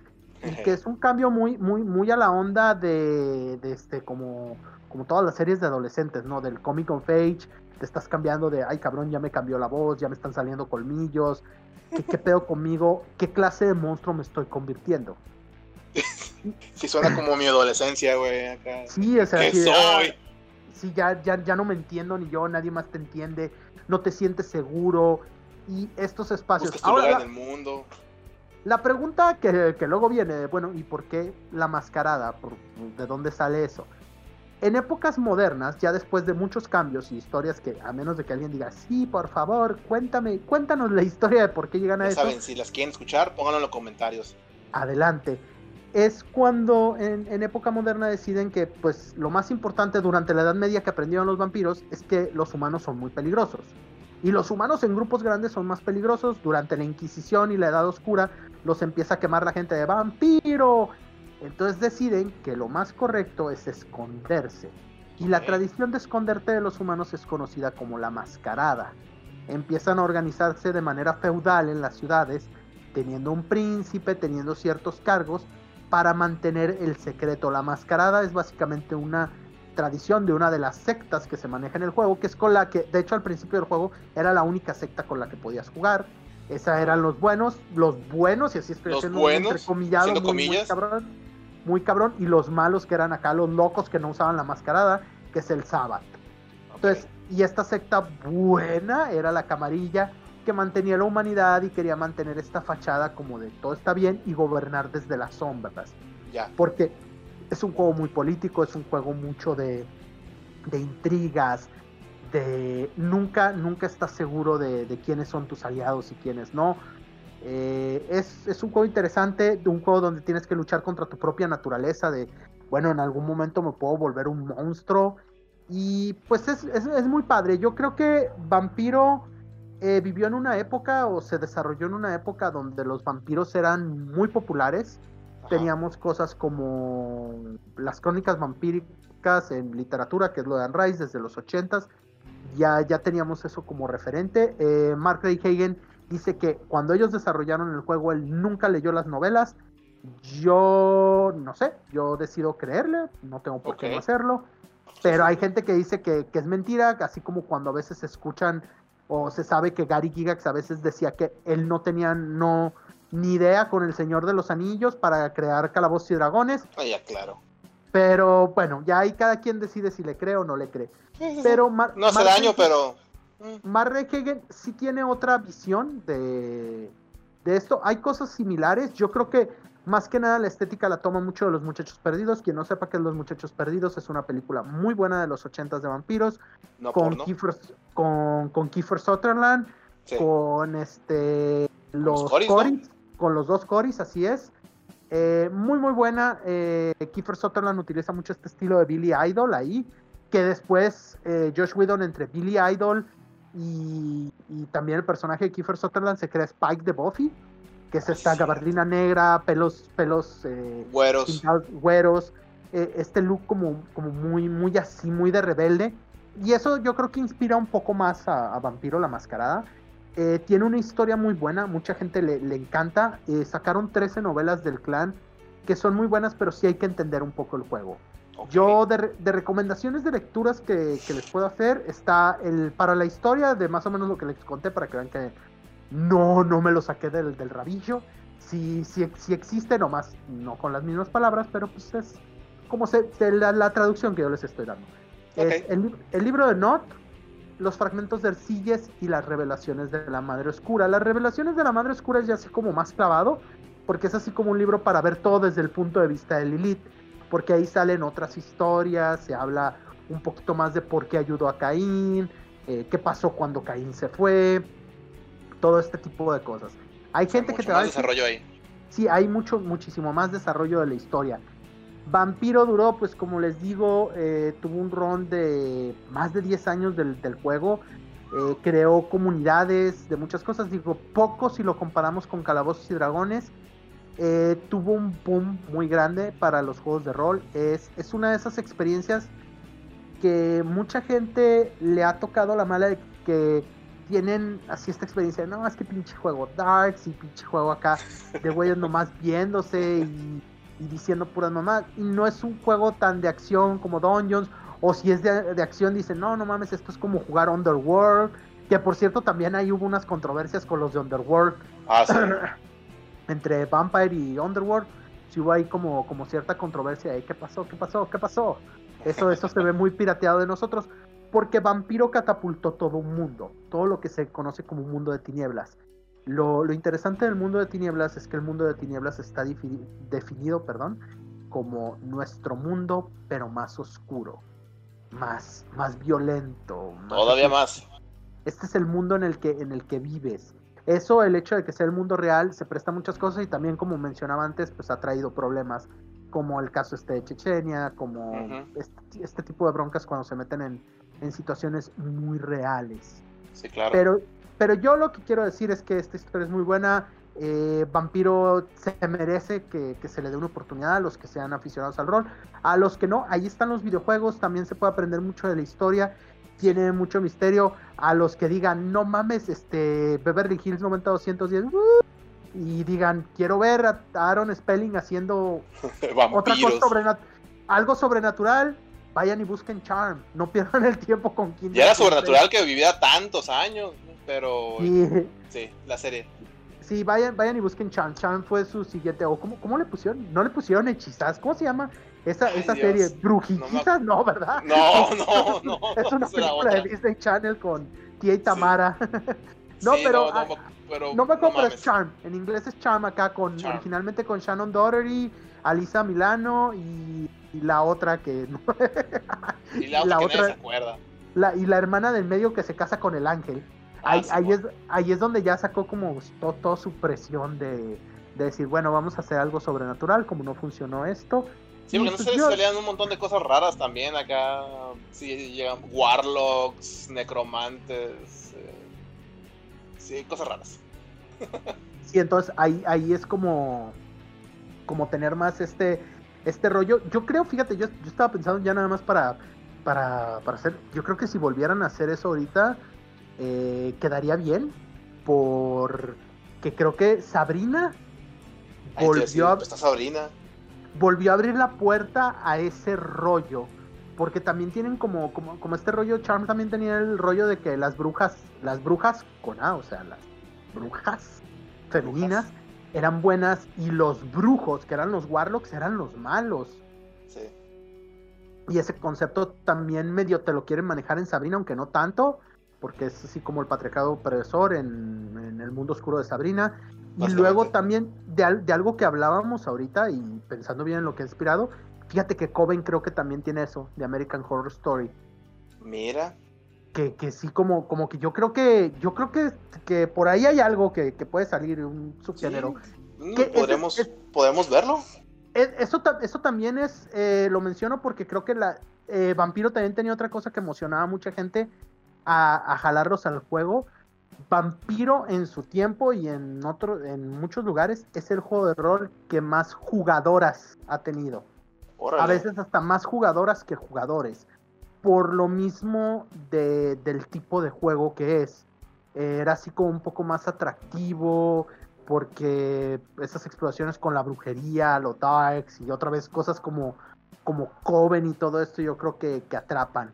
S1: que es un cambio muy, muy, muy a la onda de, de, este, como, como todas las series de adolescentes, ¿no? Del comic of age, te estás cambiando de, ay cabrón, ya me cambió la voz, ya me están saliendo colmillos, ¿qué, qué pedo conmigo? ¿Qué clase de monstruo me estoy convirtiendo? [LAUGHS]
S2: Sí, suena como mi adolescencia, güey.
S1: Sí, o sea,
S2: ¿Qué soy?
S1: sí, ya, ya, ya no me entiendo ni yo, nadie más te entiende, no te sientes seguro. Y estos espacios.
S2: Ahora, en el mundo.
S1: La pregunta que, luego viene, bueno, ¿y por qué la mascarada? ¿De dónde sale eso? En épocas modernas, ya después de muchos cambios y historias que, a menos de que alguien diga, sí, por favor, cuéntame, cuéntanos la historia de por qué llegan a eso.
S2: saben, si las quieren escuchar, pónganlo en los comentarios.
S1: Adelante. Es cuando en, en, época moderna deciden que, pues, lo más importante durante la Edad Media que aprendieron los vampiros es que los humanos son muy peligrosos. Y los humanos en grupos grandes son más peligrosos. Durante la Inquisición y la Edad Oscura los empieza a quemar la gente de vampiro. Entonces deciden que lo más correcto es esconderse. Y la tradición de esconderte de los humanos es conocida como la mascarada. Empiezan a organizarse de manera feudal en las ciudades, teniendo un príncipe, teniendo ciertos cargos, para mantener el secreto. La mascarada es básicamente una tradición de una de las sectas que se maneja en el juego, que es con la que, de hecho, al principio del juego era la única secta con la que podías jugar. Esa eran los buenos, los buenos, y así estoy
S2: los buenos, entrecomillado,
S1: muy, muy, cabrón, muy cabrón, y los malos que eran acá, los locos que no usaban la mascarada, que es el Sabbath. Entonces, y esta secta buena era la camarilla que mantenía la humanidad y quería mantener esta fachada como de todo está bien y gobernar desde las sombras.
S2: Ya.
S1: Porque es un juego muy político, es un juego mucho de, de intrigas, nunca, nunca estás seguro de, de, quiénes son tus aliados y quiénes no. Eh, es, es, un juego interesante, un juego donde tienes que luchar contra tu propia naturaleza, de, bueno, en algún momento me puedo volver un monstruo. Y pues es, es, es muy padre. Yo creo que Vampiro eh, vivió en una época o se desarrolló en una época donde los vampiros eran muy populares teníamos cosas como las crónicas vampíricas en literatura, que es lo de Anne Rice desde los 80 ya, ya teníamos eso como referente. Eh, Mark Ray Hagen dice que cuando ellos desarrollaron el juego, él nunca leyó las novelas. Yo no sé, yo decido creerle, no tengo por qué no hacerlo. Pero hay gente que dice que, que, es mentira, así como cuando a veces se escuchan o se sabe que Gary Gigax a veces decía que él no tenía no ni idea con el Señor de los Anillos para crear calabozos y dragones.
S2: Ah, ya, claro.
S1: Pero bueno, ya ahí cada quien decide si le cree o no le cree. Pero
S2: no hace daño, pero.
S1: Mm. Mark sí tiene otra visión de, de esto. Hay cosas similares. Yo creo que más que nada la estética la toma mucho de Los Muchachos Perdidos. Quien no sepa qué es Los Muchachos Perdidos es una película muy buena de los ochentas de vampiros. con, Kiefer, con, con Kiefer Sutherland. Con este los Coris, con los dos Coris, así es. Eh, muy, muy buena. Eh, Kiefer Sutherland utiliza mucho este estilo de Billy Idol ahí, que después eh, Josh Whedon entre Billy Idol y, también el personaje de Kiefer Sutherland se crea Spike de Buffy, que es esta gabardina negra, pelos, pelos
S2: güeros,
S1: güeros este look como, como muy, muy así, muy de rebelde. Y eso yo creo que inspira un poco más a Vampiro la Mascarada. Eh, tiene una historia muy buena, mucha gente le, encanta. Eh, sacaron 13 novelas del clan que son muy buenas, pero sí hay que entender un poco el juego. Yo de, recomendaciones de lecturas que, les puedo hacer está el para la historia de más o menos lo que les conté para que vean que no, no me lo saqué del, del rabillo. Sí, sí, sí existe, nomás no con las mismas palabras, pero pues es como se, la, traducción que yo les estoy dando. el, el libro de Not los fragmentos de Ercilles y las revelaciones de la Madre Oscura. Las revelaciones de la Madre Oscura es ya así como más clavado, porque es así como un libro para ver todo desde el punto de vista de Lilith, porque ahí salen otras historias, se habla un poquito más de por qué ayudó a Caín, eh, qué pasó cuando Caín se fue, todo este tipo de cosas. Hay gente que te va a
S2: desarrollo ahí.
S1: Sí, hay mucho, muchísimo más desarrollo de la historia. Vampiro duró, pues como les digo, eh, tuvo un ron de más de 10 años del, juego. Eh, creó comunidades de muchas cosas. Digo, poco si lo comparamos con Calabozos y Dragones. Eh, tuvo un boom muy grande para los juegos de rol. Es, es una de esas experiencias que mucha gente le ha tocado la mala de que tienen así esta experiencia. No, es que pinche juego Darks y pinche juego acá de güeyes nomás viéndose y y diciendo puras mamás. Y no es un juego tan de acción como Dungeons. O si es de, acción, dicen, no, no mames, esto es como jugar Underworld. Que por cierto, también ahí hubo unas controversias con los de Underworld.
S2: Ah, sí. [CLEARS THROAT]
S1: Entre Vampire y Underworld. Si hubo ahí como, como cierta controversia. ¿Qué pasó? ¿Qué pasó? ¿Qué pasó? Eso, eso se ve muy pirateado de nosotros. Porque Vampiro catapultó todo un mundo. Todo lo que se conoce como un mundo de tinieblas. Lo, interesante del mundo de tinieblas es que el mundo de tinieblas está definido perdón, como nuestro mundo, pero más oscuro, más, más violento.
S2: Todavía más.
S1: Este es el mundo en el, que, en el que vives. Eso, el hecho de que sea el mundo real, se presta muchas cosas y también, como mencionaba antes, pues ha traído problemas, como el caso este de Chechenia, como este, este, tipo de broncas cuando se meten en, en situaciones muy reales.
S2: Sí, claro.
S1: Pero pero yo lo que quiero decir es que esta historia es muy buena. Eh, Vampiro se merece que, se le dé una oportunidad a los que sean aficionados al rol. A los que no, ahí están los videojuegos, también se puede aprender mucho de la historia, tiene mucho misterio. A los que digan, no mames, este Beverly Hills 90210, uh", y digan, quiero ver a Aaron Spelling haciendo [LAUGHS] otra cosa algo sobrenatural, vayan y busquen Charm, no pierdan el tiempo con quien.
S2: Ya era sobrenatural que viviera tantos años. Pero sí, la serie.
S1: Sí, vayan, vayan y busquen Chan. Chan fue su siguiente. O ¿cómo, ¿Cómo le pusieron? No le pusieron hechizas. ¿Cómo se llama esa, esa serie? ¿Brujitas? No, ¿verdad?
S2: No, no, no.
S1: es una película de Disney Channel con Tia y Tamara. [LAUGHS] no, pero, no, no, pero, no, me acuerdo, pero es Charm. En inglés es Charm acá, con originalmente con Shannon Doherty, Alisa Milano y, la otra que.
S2: y la otra, que [LAUGHS] se acuerda.
S1: La, y la hermana del medio que se casa con el ángel. Ah, ahí, es, ahí es donde ya sacó como toda su presión de, decir, bueno, vamos a hacer algo sobrenatural, como no funcionó esto.
S2: Sí, porque no se salían un montón de cosas raras también acá. Sí, llegan warlocks, necromantes. Eh, sí, cosas raras. [LAUGHS]
S1: sí, entonces ahí, ahí es como, como tener más este, este rollo. Yo creo, fíjate, yo, yo estaba pensando ya nada más para, para, para hacer. Yo creo que si volvieran a hacer eso ahorita eh, quedaría bien porque creo que Sabrina
S2: volvió a, Sabrina.
S1: volvió a abrir la puerta a ese rollo porque también tienen como, como, como este rollo, Charm también tenía el rollo de que las brujas, las brujas con A, o sea, las brujas femeninas eran buenas y los brujos, que eran los warlocks, eran los malos. Sí. Y ese concepto también medio te lo quieren manejar en Sabrina, aunque no tanto, porque es así como el patriarcado opresor en, en el mundo oscuro de Sabrina. Y luego también de, de, algo que hablábamos ahorita y pensando bien en lo que ha inspirado, fíjate que Coven creo que también tiene eso, de American Horror Story.
S2: Mira.
S1: Que, que sí, como, como que yo creo que, yo creo que, que por ahí hay algo que, que puede salir, un subgénero.
S2: Mm, ¿Podremos, ¿Podemos verlo?
S1: eso, eso también es, eh, lo menciono porque creo que la eh, Vampiro también tenía otra cosa que emocionaba a mucha gente a, a jalarlos al juego Vampiro en su tiempo y en otro, en muchos lugares es el juego de rol que más jugadoras ha tenido. A veces hasta más jugadoras que jugadores. Por lo mismo de, del tipo de juego que es. era así como un poco más atractivo. Porque esas exploraciones con la brujería, los darks y otra vez cosas como, como Coven y todo esto yo creo que, que atrapan.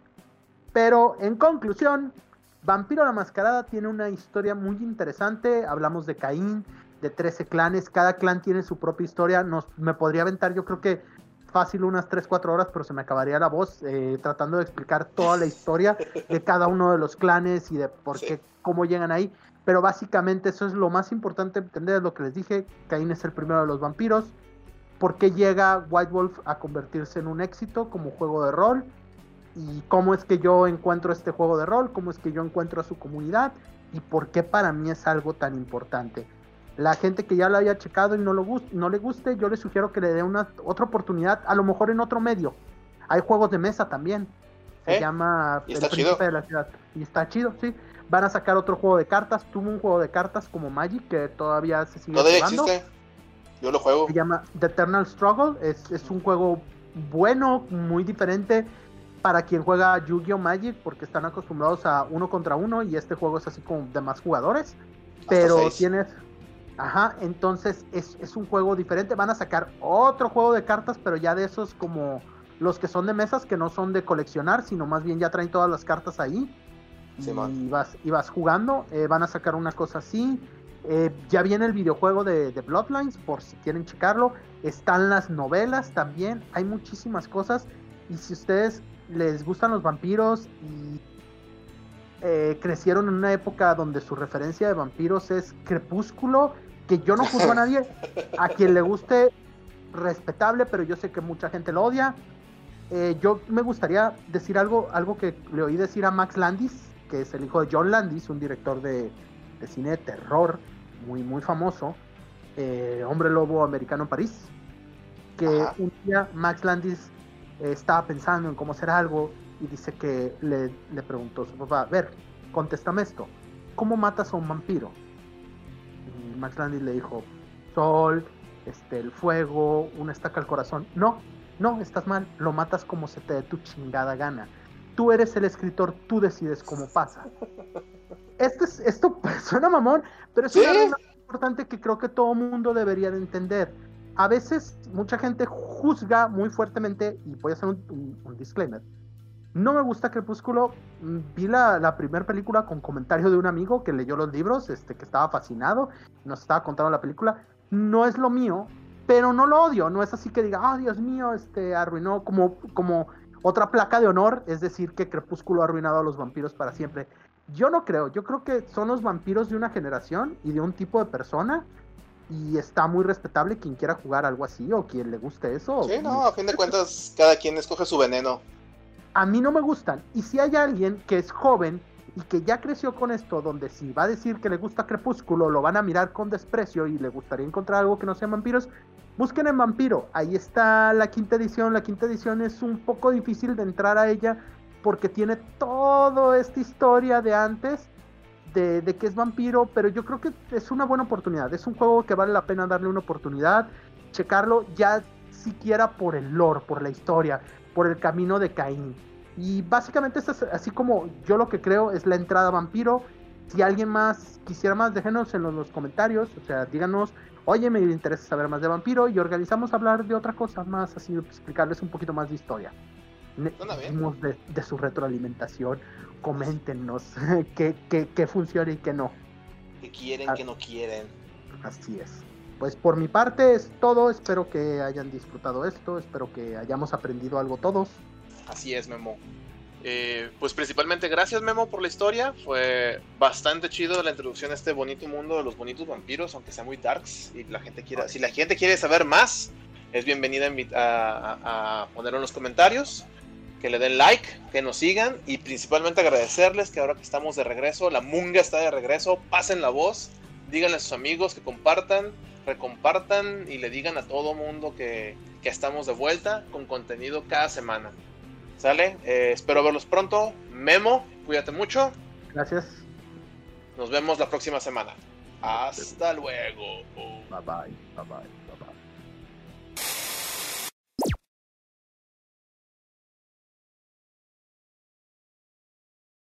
S1: Pero en conclusión, Vampiro la Mascarada tiene una historia muy interesante. Hablamos de Caín, de 13 clanes. Cada clan tiene su propia historia. Nos, me podría aventar, yo creo que fácil unas 3, 4 horas, pero se me acabaría la voz eh, tratando de explicar toda la historia de cada uno de los clanes y de por qué, cómo llegan ahí. Pero básicamente eso es lo más importante entender, lo que les dije. Caín es el primero de los vampiros. ¿Por qué llega White Wolf a convertirse en un éxito como juego de rol? Y cómo es que yo encuentro este juego de rol, cómo es que yo encuentro a su comunidad y por qué para mí es algo tan importante. La gente que ya lo haya checado y no, lo no le guste, yo le sugiero que le dé una otra oportunidad, a lo mejor en otro medio. Hay juegos de mesa también. Se ¿Eh? llama
S2: El Príncipe
S1: de la Ciudad. Y está chido, sí. Van a sacar otro juego de cartas. Tuvo un juego de cartas como Magic que todavía se sigue
S2: todavía existe. Yo lo juego.
S1: Se llama The Eternal Struggle. Es, es un juego bueno, muy diferente para quien juega Yu-Gi-Oh! Magic, porque están acostumbrados a uno contra uno y este juego es así como de más jugadores. pero tienes. Ajá, entonces es, un juego diferente. Van a sacar otro juego de cartas, pero ya de esos como los que son de mesas, que no son de coleccionar, sino más bien ya traen todas las cartas ahí. y, vas, y vas jugando. Eh, van a sacar una cosa así. Eh, ya viene el videojuego de, de, Bloodlines, por si quieren checarlo. Están las novelas también. Hay muchísimas cosas. Y si ustedes les gustan los vampiros y eh, crecieron en una época donde su referencia de vampiros es Crepúsculo, que yo no juzgo a [LAUGHS] nadie, a quien le guste, respetable, pero yo sé que mucha gente lo odia. Eh, yo me gustaría decir algo, algo que le oí decir a Max Landis, que es el hijo de John Landis, un director de, cine de terror muy, muy famoso, eh, hombre lobo americano en París, que un día Max Landis estaba pensando en cómo hacer algo y dice que le, le preguntó a su papá, a ver, contéstame esto, ¿cómo matas a un vampiro? Y Max Landis le dijo, sol, este, el fuego, una estaca al corazón. No, no, estás mal, lo matas como se te dé tu chingada gana. Tú eres el escritor, tú decides cómo pasa. Esto, es, esto [LAUGHS] suena mamón, pero es una importante que creo que todo mundo debería de entender a veces mucha gente juzga muy fuertemente, y voy a hacer un, disclaimer. No me gusta Crepúsculo. Vi la, la primera película con comentario de un amigo que leyó los libros, este, que estaba fascinado, nos estaba contando la película. No es lo mío, pero no lo odio. No es así que diga, ah, Dios mío, este arruinó como, como otra placa de honor, es decir, que Crepúsculo ha arruinado a los vampiros para siempre. Yo no creo, yo creo que son los vampiros de una generación y de un tipo de persona y está muy respetable quien quiera jugar algo así o quien le guste eso.
S2: Sí, no, a fin de cuentas cada quien escoge su veneno.
S1: A mí no me gustan. Y si hay alguien que es joven y que ya creció con esto, donde si va a decir que le gusta Crepúsculo, lo van a mirar con desprecio y le gustaría encontrar algo que no sea vampiros, busquen en Vampiro. Ahí está la quinta edición. La quinta edición es un poco difícil de entrar a ella porque tiene toda esta historia de antes de, que es vampiro, pero yo creo que es una buena oportunidad. Es un juego que vale la pena darle una oportunidad, checarlo ya siquiera por el lore, por la historia, por el camino de Caín. Y básicamente es así como yo lo que creo es la entrada vampiro. Si alguien más quisiera más, déjenos en los, comentarios, o sea, díganos, oye, me interesa saber más de vampiro y organizamos hablar de otra cosa más, así explicarles un poquito más de historia. De, de, su retroalimentación. Coméntenos [LAUGHS] qué, qué, funciona y qué no.
S2: Que quieren, que no quieren.
S1: Así es. Pues por mi parte es todo. Espero que hayan disfrutado esto. Espero que hayamos aprendido algo todos.
S2: Así es, Memo. Eh, pues principalmente gracias Memo por la historia. Fue bastante chido la introducción a este bonito mundo de los bonitos vampiros, aunque sea muy darks. Y la gente quiera, si la gente quiere saber más, es bienvenida a, a, ponerlo en los comentarios. Que le den like, que nos sigan y principalmente agradecerles que ahora que estamos de regreso, la munga está de regreso, pasen la voz, díganle a sus amigos que compartan, recompartan y le digan a todo mundo que, que estamos de vuelta con contenido cada semana. ¿Sale? Eh, espero verlos pronto. Memo, cuídate mucho.
S1: Gracias.
S2: Nos vemos la próxima semana. Hasta luego.
S1: Bye bye. Bye bye. Bye bye.